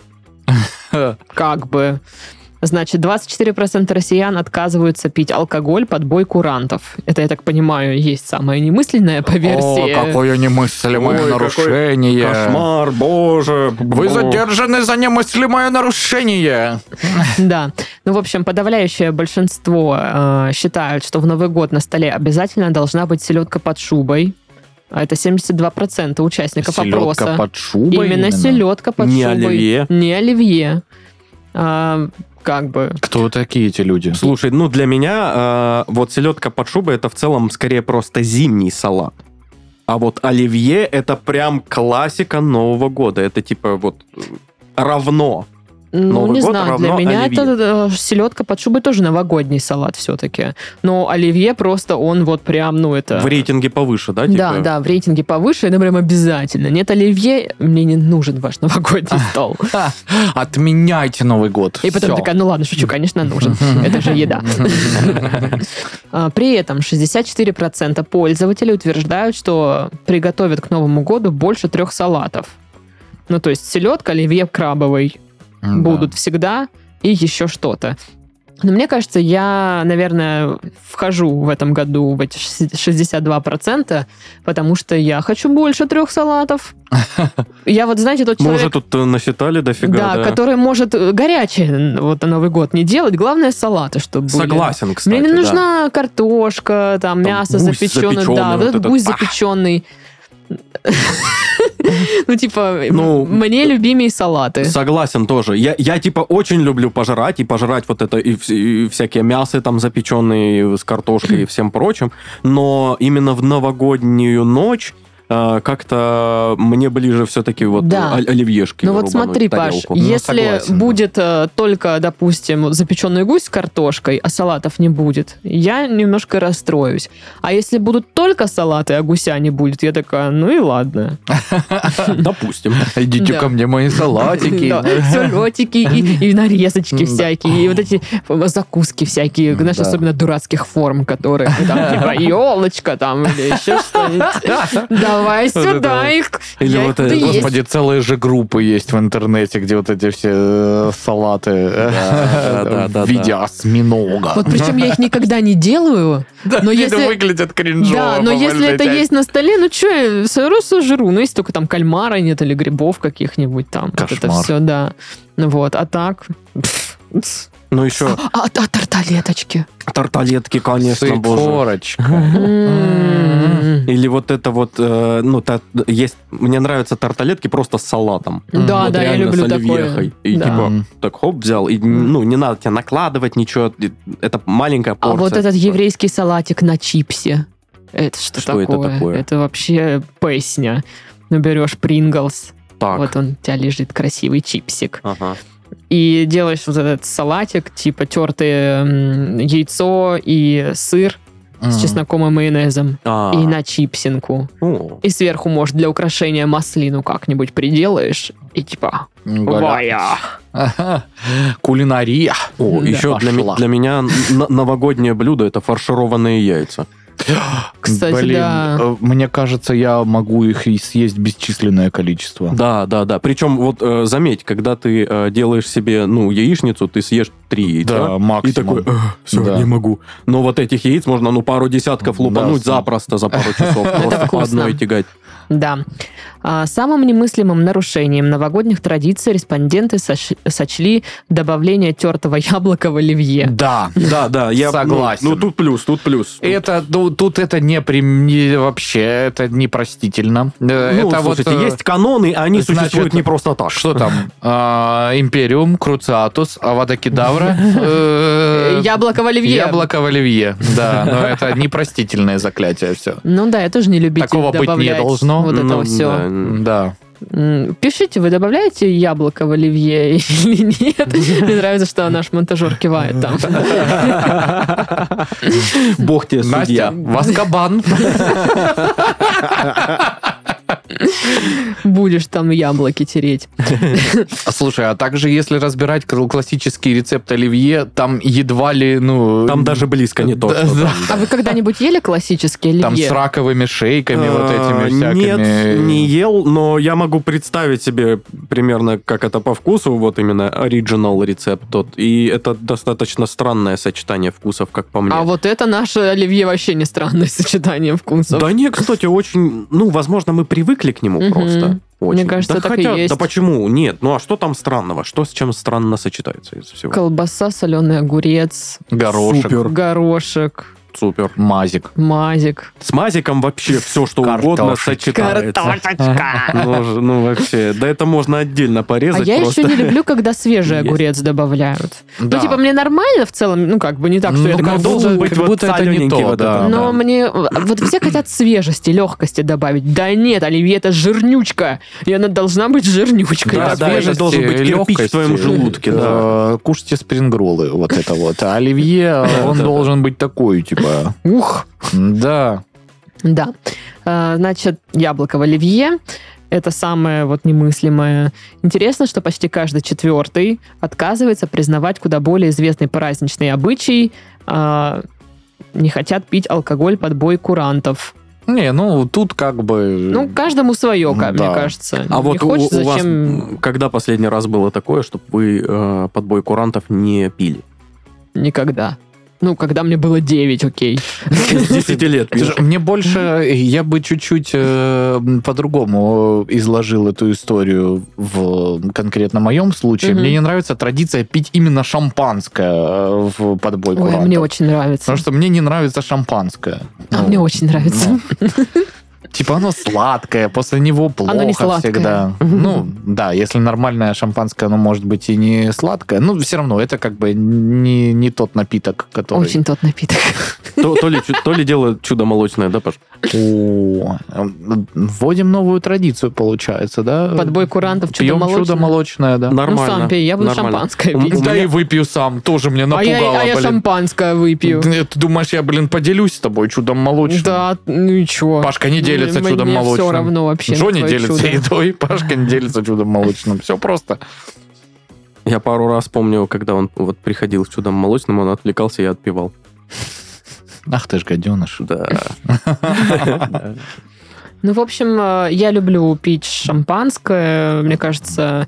Как бы. Значит, 24% россиян отказываются пить алкоголь под бой курантов. Это, я так понимаю, есть самое немысленное по версии. О, какое немыслимое Ой, какой нарушение. Кошмар, боже. Вы задержаны за немыслимое нарушение. Да. Ну, в общем, подавляющее большинство э, считают, что в Новый год на столе обязательно должна быть селедка под шубой. А это 72% участников Селедка опроса. под шубой. Именно, селедка под Не шубой. оливье. Не оливье. Как бы. Кто такие эти люди? Слушай, ну для меня э, вот селедка под шубой это в целом скорее просто зимний салат. А вот оливье это прям классика Нового года. Это типа вот равно. Ну, Новый не год знаю, для меня оливье. это э, селедка под шубой тоже новогодний салат все-таки. Но оливье просто он вот прям, ну это... В рейтинге повыше, да? типа? Да, да, в рейтинге повыше, это прям обязательно. Нет оливье, мне не нужен ваш новогодний стол. Отменяйте Новый год. И потом такая, ну ладно, шучу, конечно, нужен. Это же еда. А, При этом 64% пользователей утверждают, что приготовят к Новому году больше трех салатов. Ну, то есть селедка, оливье крабовый Да. будут всегда и еще что-то. Но мне кажется, я, наверное, вхожу в этом году в эти 62%, потому что я хочу больше трех салатов. Я вот, знаете, тот Мы человек... уже тут э, насчитали дофига, да, да. который может э, горячее вот на Новый год не делать. Главное салаты, чтобы были. Согласен, кстати. Мне не да. нужна картошка, там, Там мясо запеченное, да, вот этот гусь запеченный. Ну, типа, Ну, мне любимые салаты. Согласен тоже. Я, я типа очень люблю пожрать и пожрать вот это и, и всякие мясы там запеченные с картошкой и всем прочим. Но именно в новогоднюю ночь э, как-то мне ближе все-таки вот Да. о- оливьешки. Ну вот смотри, в Паш, тарелку. Ну, если согласен. будет э, только, допустим, запеченный гусь с картошкой, а салатов не будет, я немножко расстроюсь. А если будут только салаты, а гуся не будет, я такая, ну и ладно. Допустим. Идите Да. ко мне, мои салатики. Да, салатики и, нарезочки Да. всякие, и вот эти закуски всякие, знаешь, Да. особенно дурацких форм, которые там типа елочка там или еще что-нибудь. Давай сюда их. Или вот. Господи, целые же группы есть в интернете, где вот эти все э, салаты э, в виде осьминога. Вот причем я их никогда не делаю, Да, но если- выглядят кринжово. Да, но если это есть на столе, ну что, я сыру сожру. Ну, если только там кальмара нет или грибов каких-нибудь там. Вот это все, да. Ну вот, а так... Ну еще А, а тарталеточки. тарталетки, конечно, боже. Сыкорочка. М. Или вот это вот, э, ну, та- есть, мне нравятся тарталетки просто с салатом. Да, Вот да, я люблю с оливьехой. такое. И Да. типа, так хоп, взял, и, ну, не надо тебе накладывать ничего, это маленькая А порция. вот этот еврейский салатик на чипсе. Это что, Что это такое? такое? Это вообще песня. Ну, берешь Принглс, Так. вот он у тебя лежит красивый чипсик. Ага. И делаешь вот этот салатик, типа тертое яйцо и сыр с М. чесноком и майонезом. А, И на чипсинку. о, И сверху, может, для украшения маслину как-нибудь приделаешь. И типа, Голя. вая. Кулинария. о, Да. еще для, меня новогоднее блюдо это фаршированные яйца. Кстати, Блин, да. э, мне кажется, я могу их и съесть бесчисленное количество. Да, да, да. Причем вот э, заметь, когда ты э, делаешь себе, ну, яичницу, ты съешь три яйца. Да, И максимум. такой, все, Да. не могу. Но вот этих яиц можно, ну, пару десятков Да, лупануть сам. запросто за пару часов. Просто по одной тягать. Да. А, Самым немыслимым нарушением новогодних традиций респонденты сош- сочли добавление тертого яблока в оливье. Да. Да, да, я... ну, Согласен. Ну, тут плюс, тут плюс. Это, ну, тут это не, не вообще, это непростительно. Э, Ну, это слушайте, вот, э, есть каноны, они значит, существуют не просто так. Что там? А, Империум, Круциатус, Авада Кедавра. э, Яблоко в оливье. Яблоко в оливье. Да, но это непростительное заклятие все. Ну да, я тоже не любитель Такого быть не должно. Вот это Ну, все. Да. Пишите, вы добавляете яблоко в оливье или нет? Мне нравится, что наш монтажер кивает там. Бог тебе судья. Настя, Воскобан. Будешь там яблоки тереть. А Слушай, а также если разбирать кл- классический рецепт оливье, там едва ли, ну... Там даже близко не то. А вы когда-нибудь ели классические Там с оливье? раковыми шейками вот А, этими всякими. Нет, не ел, но я могу представить себе примерно, как это по вкусу, вот именно оригинал рецепт тот. И это достаточно странное сочетание вкусов, как по мне. А вот это наше оливье вообще не странное сочетание вкусов. Да не, кстати, очень... Ну, возможно, мы привыкли к нему Мгм. просто. Очень. Мне кажется, да так и хотя, есть. Да почему? Нет, ну а что там странного? Что с чем странно сочетается из всего? Колбаса, соленый огурец, Горошек, Супер. горошек, Супер. мазик. мазик. С мазиком вообще все, что угодно Картошечка. сочетается. Ну, ж- ну, вообще, да это можно отдельно А порезать я просто. еще не люблю, когда свежий Есть. огурец добавляют. Да. Ну, типа, мне нормально в целом, ну, как бы не так, что я Ну, такая, как должен быть вот будто это не то, вот да. это. Но мне... Вот все хотят свежести, легкости добавить. Да нет, оливье это жирнючка. И она должна быть жирнючкой. Да, да, это должен быть кирпич в твоем желудке. Э, Кушайте спрингроллы, вот это вот. А оливье, он должен быть такой, типа... Ух. Да. Да. А, Значит, яблоко в оливье. Это самое вот немыслимое. Интересно, что почти каждый четвертый отказывается признавать куда более известный праздничный обычай. а, не хотят пить алкоголь под бой курантов. Не, ну, тут как бы... Ну, каждому свое, как мне Да. кажется. А Не вот у, хочется, у вас, зачем... м, когда последний раз было такое, чтобы вы э, под бой курантов не пили? Никогда. Ну, когда мне было 9, окей. С 10 лет. Мне больше, я бы чуть-чуть э, по-другому изложил эту историю в конкретно моем случае. Мне не нравится традиция пить именно шампанское э, в подбой Ой, мне очень нравится. Потому что мне не нравится шампанское. А Ну, мне очень нравится. Ну, Типа оно сладкое, после него плохо Оно не сладкое. всегда. Ну, да, если нормальное шампанское, оно может быть и не сладкое, но все равно это как бы не, не тот напиток, который... Очень тот напиток. То, то ли, то ли дело чудо молочное, да, Паш? О, вводим новую традицию, получается, да? Подбой курантов, чудо Пьем молочное. чудо молочное, да. Ну, Нормально. сам пей, я буду Нормально. шампанское пить. Да меня- и выпью сам, тоже мне А напугало, я, а я блин. шампанское выпью. Ты ты думаешь, я, блин, поделюсь с тобой чудом молочным? Да, ну и чё? Пашка не делится Мне чудом молочным. все равно вообще. Джонни делится чудо. едой, Пашка не делится чудом молочным. Все просто. Я пару раз помню, когда он вот приходил с чудом молочным, он отвлекался, я отпивал. Ах ты ж гаденыш. Да. Ну, в общем, э, я люблю пить шампанское. Мне кажется,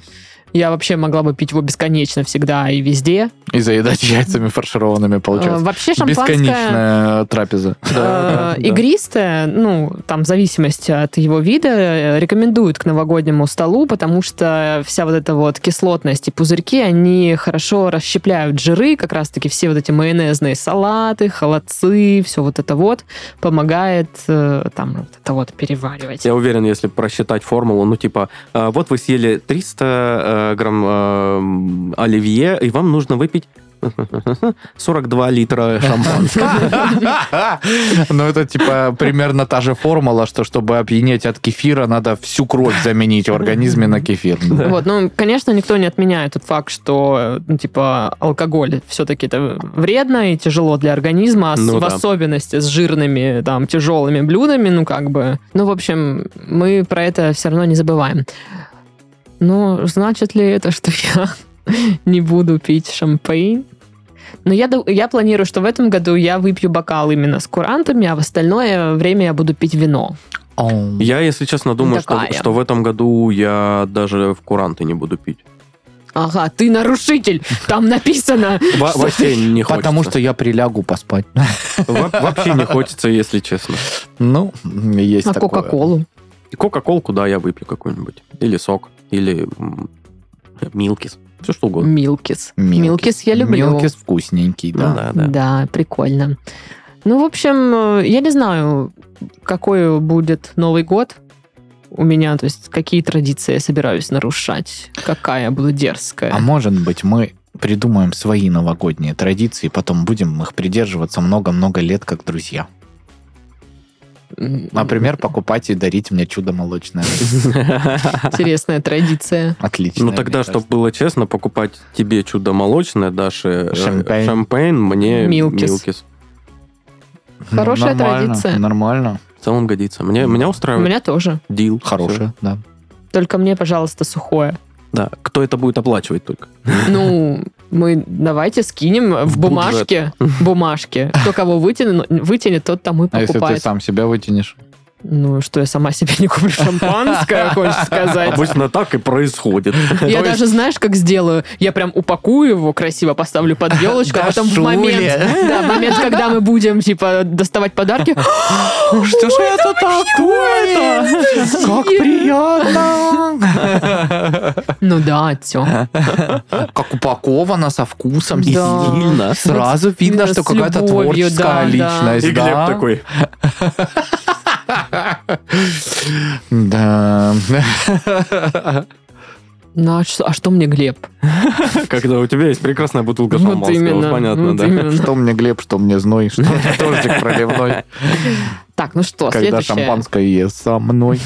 я вообще могла бы пить его бесконечно всегда и везде. И заедать яйцами фаршированными, Э, получается. Вообще шампанское... Бесконечная трапеза. э. Игристое, ну, там, в зависимости от его вида, э, рекомендуют к новогоднему столу, потому что вся вот эта вот кислотность и пузырьки, они хорошо расщепляют жиры, как раз-таки все вот эти майонезные салаты, холодцы, все вот это вот помогает там вот это вот переваривать. Я уверен, если просчитать формулу, ну, типа, вот вы съели 300 э, грамм э, оливье, и вам нужно выпить 42 литра шампанского. Ну, это типа примерно та же формула, что чтобы опьянеть от кефира, надо всю кровь заменить в организме на кефир. Вот, ну, конечно, никто не отменяет тот факт, что, ну, типа, алкоголь все-таки это вредно и тяжело для организма, а Ну в особенности с жирными, там, тяжелыми блюдами, ну, как бы. Ну, в общем, мы про это все равно не забываем. Ну, значит ли это, что я не буду пить шампейн? Но я, я планирую, что в этом году я выпью бокал именно с курантами, а в остальное время я буду пить вино. Я, если честно, думаю, что, Такая. что в этом году я даже в куранты не буду пить. Ага, ты нарушитель! Там написано! Во- Вообще не хочется. Потому что я прилягу поспать. Во- Вообще не хочется, если честно. Ну, есть А. Кока-Колу? И Кока-колку, да, я выпью какой-нибудь. Или сок, или Милкис. Все что угодно. Милкис. Милкис. Милкис я люблю. Милкис вкусненький, Ну да. да, да. Да, прикольно. Ну, в общем, э, я не знаю, какой будет Новый год у меня, то есть какие традиции я собираюсь нарушать, какая я буду дерзкая. А может быть, мы придумаем свои новогодние традиции, потом будем их придерживаться много-много лет как друзья. Например, покупать и дарить мне чудо молочное. Интересная традиция. Отлично. Ну тогда, чтобы было честно, покупать тебе чудо молочное, Даше э, Шампейн. шампейн, мне Милкис. Милкис. Хорошая нормально, традиция. Нормально. В целом годится. Мне, меня устраивает. меня тоже. Дил. Хорошая, да. Только мне, пожалуйста, сухое. Да. Кто это будет оплачивать только? Ну, мы давайте скинем в бумажке, бумажке. Кто кого вытянет, вытянет, тот тому и А если ты покупает. сам себя вытянешь? Ну, что я сама себе не куплю шампанское, хочешь сказать? Обычно так и происходит. Я даже, знаешь, как сделаю? Я прям упакую его красиво, поставлю под елочку, а потом в момент, да, в момент, когда мы будем, типа, доставать подарки, Что же это такое? Как приятно! ну да, все. Как упаковано, со вкусом. Сильно. Сразу видно, что какая-то творческая личность. И Глеб такой, Да. Ну, а что, а что мне Глеб? когда у тебя есть прекрасная бутылка Вот шампанского, именно, понятно, вот да. именно. Что мне Глеб, что мне зной, что мне дождик проливной, Так, ну что, когда следующее. шампанское ест со мной.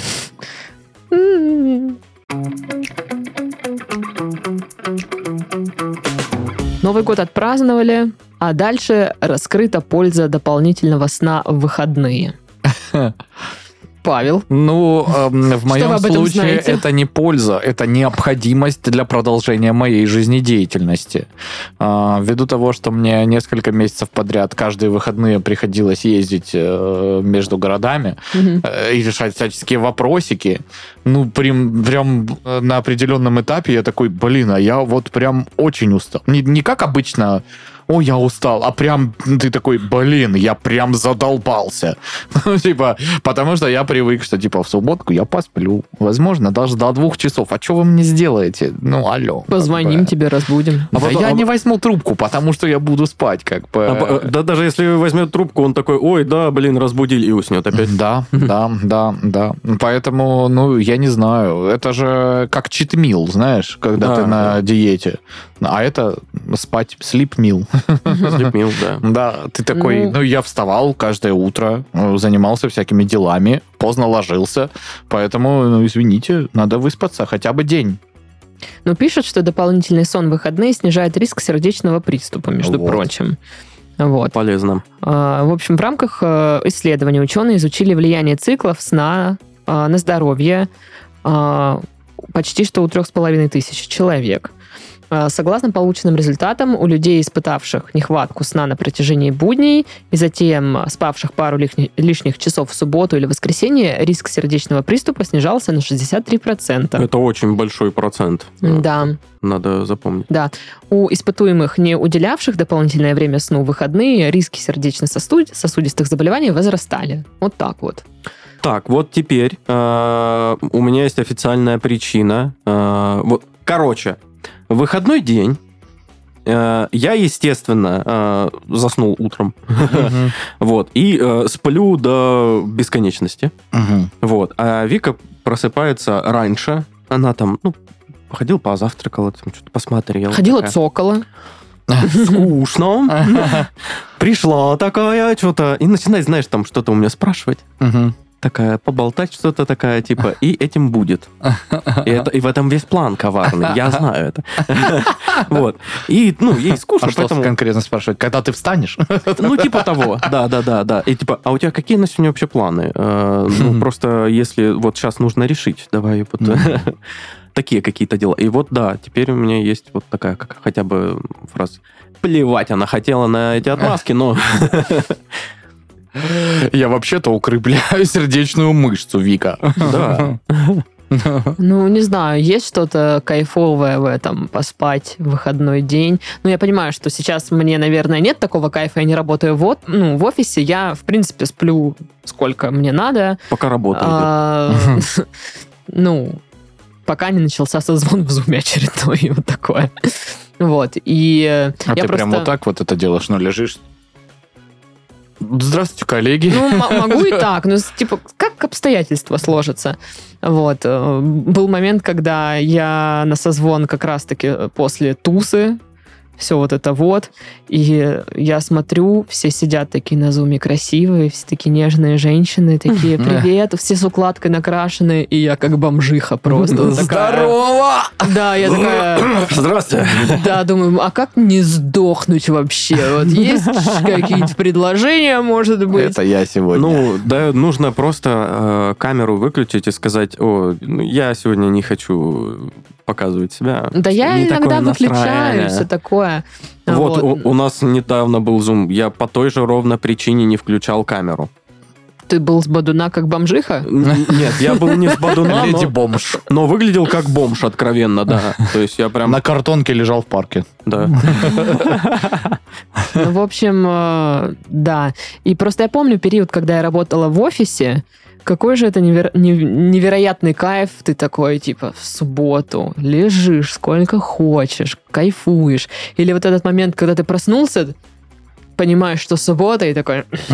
Новый год отпраздновали, а дальше раскрыта польза дополнительного сна в выходные. Павел, Ну, эм, в моем случае знаете? это не польза, это необходимость для продолжения моей жизнедеятельности. А, Ввиду того, что мне несколько месяцев подряд каждые выходные приходилось ездить э, между городами э, и решать всяческие вопросики, ну, прям, прям э, на определенном этапе я такой, блин, а я вот прям очень устал. Не, не как обычно, о, я устал, а прям ты такой, блин, я прям задолбался. Ну, типа, потому что я привык, что, типа, в субботку я посплю. Возможно, даже до двух часов. А что вы мне сделаете? Ну, алло. позвоним как бы. тебе, разбудим. А Да потом- я а- не возьму трубку, потому что я буду спать, как бы. А по- Да даже если возьмет трубку, он такой, ой, да, блин, разбудили, и уснет опять. Да, да, да, да. Поэтому, ну, я не знаю. Это же как читмил, знаешь, когда Да, ты на да. диете. А это спать, sleep meal. Слепнил, да. Да, ты такой, Ну. ну, я вставал каждое утро, э, занимался всякими делами, поздно ложился, поэтому, ну, извините, надо выспаться хотя бы день. Но пишут, что дополнительный сон в выходные снижает риск сердечного приступа, между Вот. прочим. Вот. Полезно. А, В общем, в рамках э, исследования ученые изучили влияние циклов сна а, на здоровье а, почти что у трех с половиной тысяч человек. А, Согласно полученным результатам, у людей, испытавших нехватку сна на протяжении будней и затем спавших пару лишних, лишних часов в субботу или воскресенье, риск сердечного приступа снижался на 63%. Это очень большой процент. Да. Надо запомнить. У испытуемых, не уделявших дополнительное время сну в выходные, риски сердечно-сосудистых заболеваний возрастали. Вот так вот. Так, вот теперь э, у меня есть официальная причина. Э, вот, короче, в выходной день э, я, естественно, э, заснул утром. Вот. И э, сплю до бесконечности. Вот. А Вика просыпается раньше. Она там, ну, походила, позавтракала, там что-то посмотрела. Ходила такая, цокола. Скучно. Пришла такая, что-то. И начинает, знаешь, там что-то у меня спрашивать. Такая, поболтать что-то такая, типа, и этим будет. И, это, и в этом весь план коварный. Я знаю это. Вот. И, ну, ей скучно, А что поэтому... конкретно спрашивать? Когда ты встанешь? Ну, типа того. Да, да, да, да. И типа, а у тебя какие на сегодня вообще планы? Э, Ну, просто если вот сейчас нужно решить, давай вот... такие какие-то дела. И вот, да, теперь у меня есть вот такая как, хотя бы фраза. Плевать она хотела на эти отмазки, но... Я вообще-то укрепляю сердечную мышцу, Вика. Да. Ну, не знаю, есть что-то кайфовое в этом, поспать в выходной день. Ну, я понимаю, что сейчас мне, наверное, нет такого кайфа, я не работаю в, от- ну, в офисе, я, в принципе, сплю сколько мне надо. Пока работа идет. А, Ну, пока не начался созвон в зуме очередной, и вот такое. Вот, и А я ты прям вот так вот это делаешь, ну, лежишь. Здравствуйте, коллеги. Ну, могу и так, но с- типа, как обстоятельства сложатся. Вот. э, Был момент, когда я на созвон как раз-таки после тусы, все вот это вот, и я смотрю, все сидят такие на зуме красивые, все такие нежные женщины, такие, привет, все с укладкой накрашены, и я как бомжиха просто. Здорово! Да, я такая, Здравствуйте. да, думаю, а как не сдохнуть вообще? Вот есть какие-то предложения, может быть? Это я сегодня. Ну, да, нужно просто э, камеру выключить и сказать, о, ну, я сегодня не хочу показывать себя. Да я Не иногда выключаю, все такое. Вот, У, у нас недавно был зум. Я по той же ровно причине не включал камеру. Ты был с Бадуна как бомжиха? Н- Нет, я был не с Бадуна, Леди но, бомж. но выглядел как бомж откровенно, да. То есть я прям, На картонке лежал в парке. да. Ну, в общем, э, да. И просто я помню период, когда я работала в офисе, какой же это неверо- не- невероятный кайф. Ты такой, типа, в субботу лежишь сколько хочешь, кайфуешь. Или вот этот момент, когда ты проснулся, понимаешь, что суббота, и такой...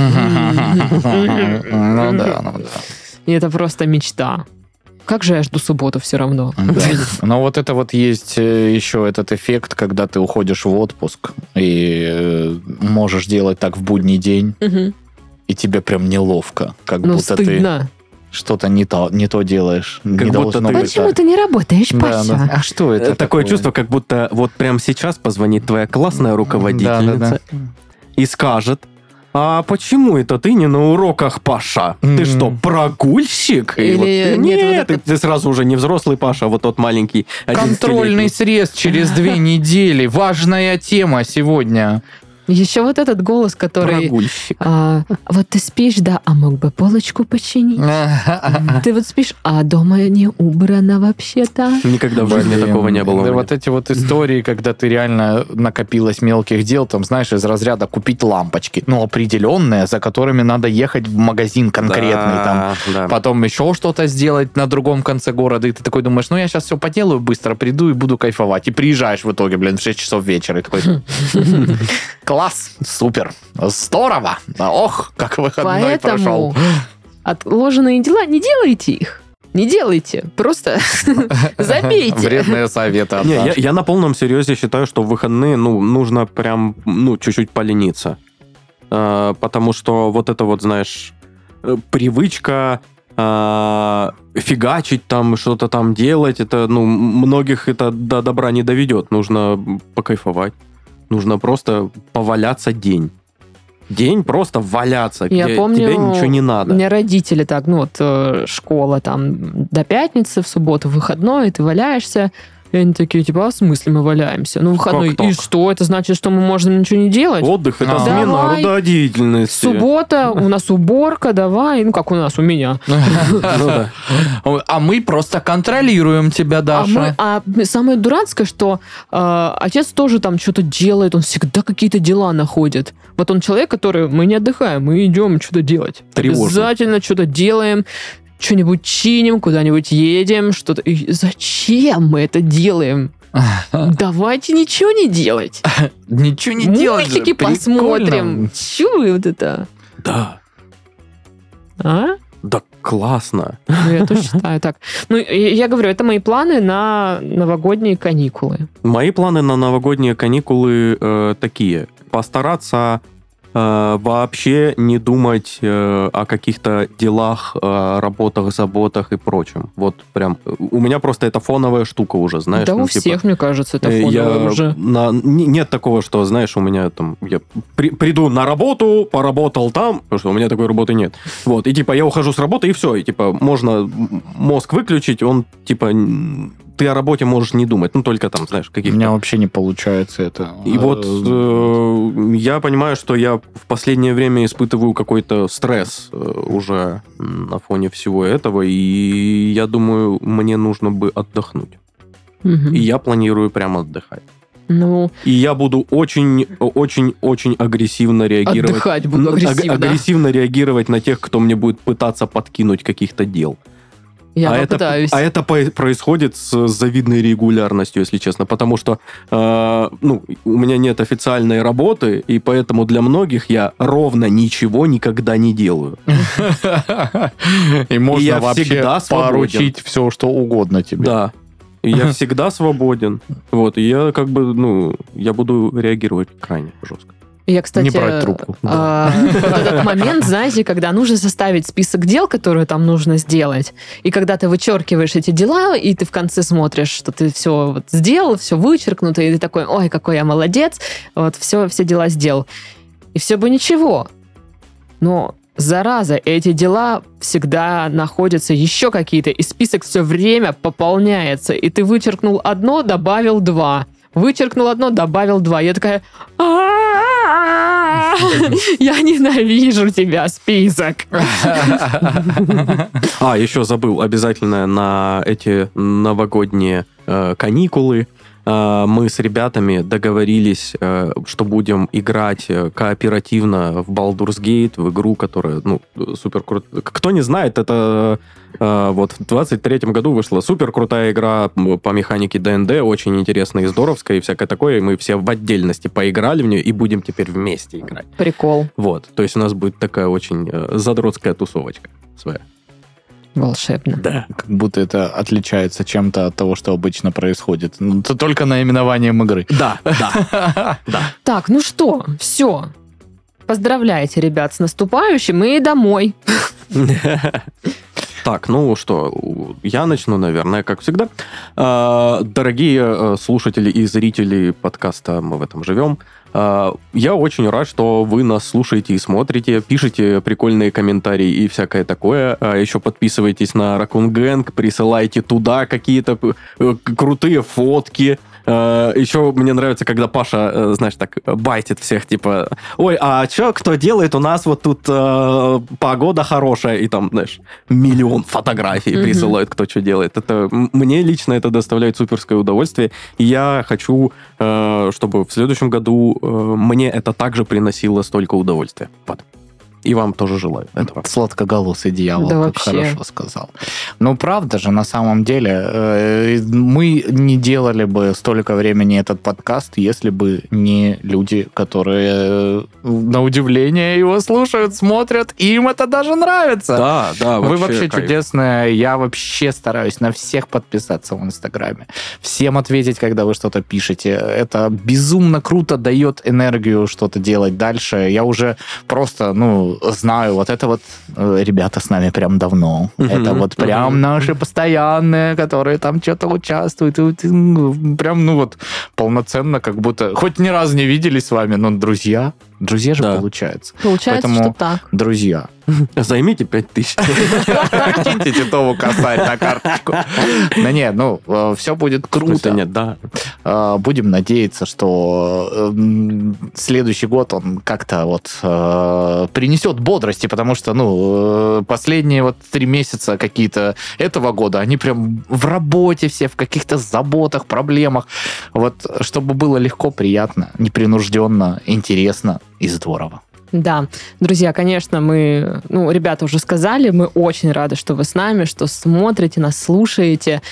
Ну да, ну да. И это просто мечта. Как же я жду субботу все равно. Да. Но вот это вот есть э, еще этот эффект, когда ты уходишь в отпуск и э, можешь делать так в будний день. И тебе прям неловко, как Ну, будто ты стыдно. что-то не то, не то делаешь. не будто ты- Почему так. ты не работаешь, Да, Паша? да. А что это? Э, Такое чувство, как будто вот прямо сейчас позвонит твоя классная руководительница Да, да, да. и скажет, а почему это ты не на уроках, Паша? Ты Мгм. что, прогульщик? И Или вот ты- нет, нет, вот это- ты, ты сразу уже не взрослый Паша, а вот тот маленький. 11-летний. Контрольный срез через две недели. Важная тема сегодня. Еще вот этот голос, который... Прогульщик. а, вот ты спишь, да, а мог бы полочку починить? Ты вот спишь, а дома не убрано вообще-то. Никогда в жизни такого не было. да. Вот эти вот истории, когда ты реально накопилось мелких дел, там, знаешь, из разряда купить лампочки, ну, определенные, за которыми надо ехать в магазин конкретный, там, потом еще что-то сделать на другом конце города, и ты такой думаешь, ну, я сейчас все поделаю быстро, приду и буду кайфовать. И приезжаешь в итоге, блин, в 6 часов вечера, и такой, класс, супер, здорово, ох, как выходной прошел. Поэтому отложенные дела, не делайте их. Не делайте. Просто забейте. Вредные советы от Не, я, я на полном серьезе считаю, что в выходные, ну, нужно прям, ну, чуть-чуть полениться. А, потому что вот это вот, знаешь, э, привычка а, фигачить там, что-то там делать, это, ну, многих это до добра не доведет. Нужно покайфовать. Нужно просто поваляться день. День просто валяться, Я где помню, тебе ничего не У надо. меня родители так, ну вот э, школа там до пятницы, в субботу выходной, ты валяешься. И они такие, типа, а в смысле мы валяемся? Ну, выходной. Как И так? что? Это значит, что мы можем ничего не делать? Отдых это А. смена Давай. рода деятельности. Суббота, у нас уборка, давай. Ну, как у нас, у меня. Ну. А мы просто контролируем тебя, А, Даша. а самое дурацкое, что э, отец тоже там что-то делает, он всегда какие-то дела находит. Вот он человек, который мы не отдыхаем, мы идем что-то делать. Тревожно. Обязательно что-то делаем, что-нибудь чиним, куда-нибудь едем, что-то. И зачем мы это делаем? Давайте ничего не делать. Ничего не делать. Мультики посмотрим. Чего вот это? Да. А? Да классно. Ну, я тоже считаю так. Ну, я говорю, это мои планы на новогодние каникулы. Мои планы на новогодние каникулы э, такие. Постараться вообще не думать э, о каких-то делах, э, работах, заботах и прочем. Вот прям. э, У меня просто это фоновая штука уже, знаешь. да, ну, у типа, всех, мне кажется, это э, я фоновое уже. на- не- нет такого, что, знаешь, у меня там, я при- приду на работу, поработал там, потому что у меня такой работы нет. Вот, и типа я ухожу с работы, и все, и типа можно мозг выключить, он типа ты о работе можешь не думать, ну, только там, знаешь, У каких-то... меня вообще не получается это. И вот Э, я понимаю, что я в последнее время испытываю какой-то стресс э, уже на фоне всего этого, и я думаю, мне нужно бы отдохнуть. Мгм. И я планирую прямо отдыхать. Ну, И я буду очень, очень, очень агрессивно реагировать. отдыхать буду аг- агрессивно. агрессивно реагировать на тех, кто мне будет пытаться подкинуть каких-то дел. Я а, это, попытаюсь. а это по- происходит с завидной регулярностью, если честно, потому что э, ну, у меня нет официальной работы, и поэтому для многих я ровно ничего никогда не делаю. И можно вообще поручить все, что угодно тебе. Да. И я всегда свободен. Вот, и я как бы, ну, я буду реагировать крайне жестко. Я, кстати, Не брать трубку. а, вот этот момент, знаете, когда нужно составить список дел, которые там нужно сделать, и когда ты вычеркиваешь эти дела, и ты в конце смотришь, что ты все вот сделал, все вычеркнуто, и ты такой, ой, какой я молодец, вот все, все дела сделал. И все бы ничего. Но зараза, эти дела всегда находятся еще какие-то, и список все время пополняется, и ты вычеркнул одно, добавил два. Вычеркнул одно, добавил два. Я такая... «А-а-а! Я ненавижу тебя, список. А, еще забыл, обязательно на эти новогодние э, каникулы мы с ребятами договорились, э, что будем играть э, кооперативно в Baldur's Gate, в игру, которая, ну, супер крутая. Кто не знает, это э, вот в 23 году вышла супер крутая игра по механике ДНД, очень интересная и здоровская, и всякое такое, и мы все в отдельности поиграли в нее, и будем теперь вместе играть. Прикол. Вот, то есть у нас будет такая очень э, задротская тусовочка своя. Волшебно. Да. Как будто это отличается чем-то от того, что обычно происходит. Ну, это только наименованием игры. Да, да. Так, ну что, все. Поздравляйте, ребят, с наступающим и домой. Так, ну что, я начну, наверное, как всегда. А, Дорогие э, слушатели и зрители подкаста «Мы в этом живем», я очень рад, что вы нас слушаете и смотрите, пишите прикольные комментарии и всякое такое. А Еще подписывайтесь на Raccoon Gang, присылайте туда какие-то э, крутые фотки. А, Еще мне нравится, когда Паша, э, знаешь, так байтит всех, типа, ой, а что, кто делает? У нас вот тут э, погода хорошая, и там, знаешь, миллион фотографий присылают, кто что делает. Это мне лично это доставляет суперское удовольствие. И я хочу, э, чтобы в следующем году э, мне это также приносило столько удовольствия. Вот. И вам тоже желаю этого. Сладкоголосый дьявол, Да как вообще. хорошо сказал. Ну, правда же, на самом деле, э, мы не делали бы столько времени этот подкаст, если бы не люди, которые, э, на удивление, его слушают, смотрят, и им это даже нравится. Да, да, Вы вообще кайф. чудесные. Я вообще стараюсь на всех подписаться в Инстаграме. Всем ответить, когда вы что-то пишете. Это безумно круто дает энергию что-то делать дальше. Я уже просто, ну, знаю, вот это вот э, ребята с нами прям давно. Мгм, Это вот прям мгм. наши постоянные, которые там что-то участвуют. Прям, ну вот, полноценно, как будто... Хоть ни разу не виделись с вами, но друзья. Друзья же Да. получается. Получается, Поэтому- что так. Друзья. Займите 5000. Киньте Титову косарь на карточку. Да нет, ну, все будет круто. Нет, да. Э, Будем надеяться, что эм, следующий год он как-то вот э, принесет бодрости, потому что, ну, э, последние вот три месяца какие-то этого года, они прям в работе все, в каких-то заботах, проблемах. Вот, чтобы было легко, приятно, непринужденно, интересно и здорово. Да, друзья, конечно, мы, ну, ребята уже сказали, мы очень рады, что вы с нами, что смотрите, нас слушаете.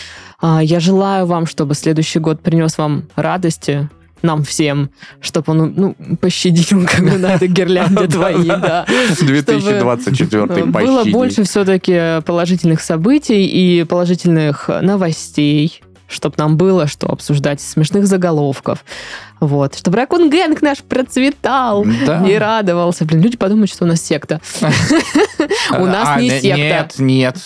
А, Я желаю вам, чтобы следующий год принес вам радости, нам всем, чтобы он, ну, пощадил, как бы на этой гирлянде твои, да. 2024 Было больше все-таки положительных событий и положительных новостей, чтобы нам было что обсуждать, смешных заголовков. Вот. Чтобы Ракун Гэнг наш процветал Да. и радовался. Блин, люди подумают, что у нас секта. У нас А, не не- секта. Нет, нет.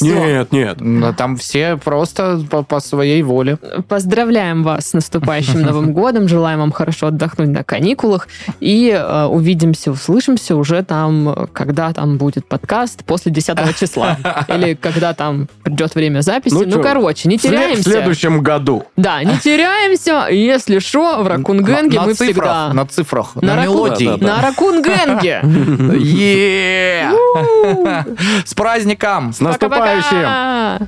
Нет, нет. Но там все просто по, по своей воле. Поздравляем вас с наступающим Новым годом. Желаем вам хорошо отдохнуть на каникулах. И э, увидимся, услышимся уже там, когда там будет подкаст после 10 числа. Или когда там придет время записи. Ну Ну, короче, не теряемся. В следующем году. Да, не теряемся. Если что, в Ракунгенге на, мы на цифрах, всегда... на цифрах, На на, мелодии. Да, да, На Ракунгенге. С праздником! С наступающим! наступающим! Пока!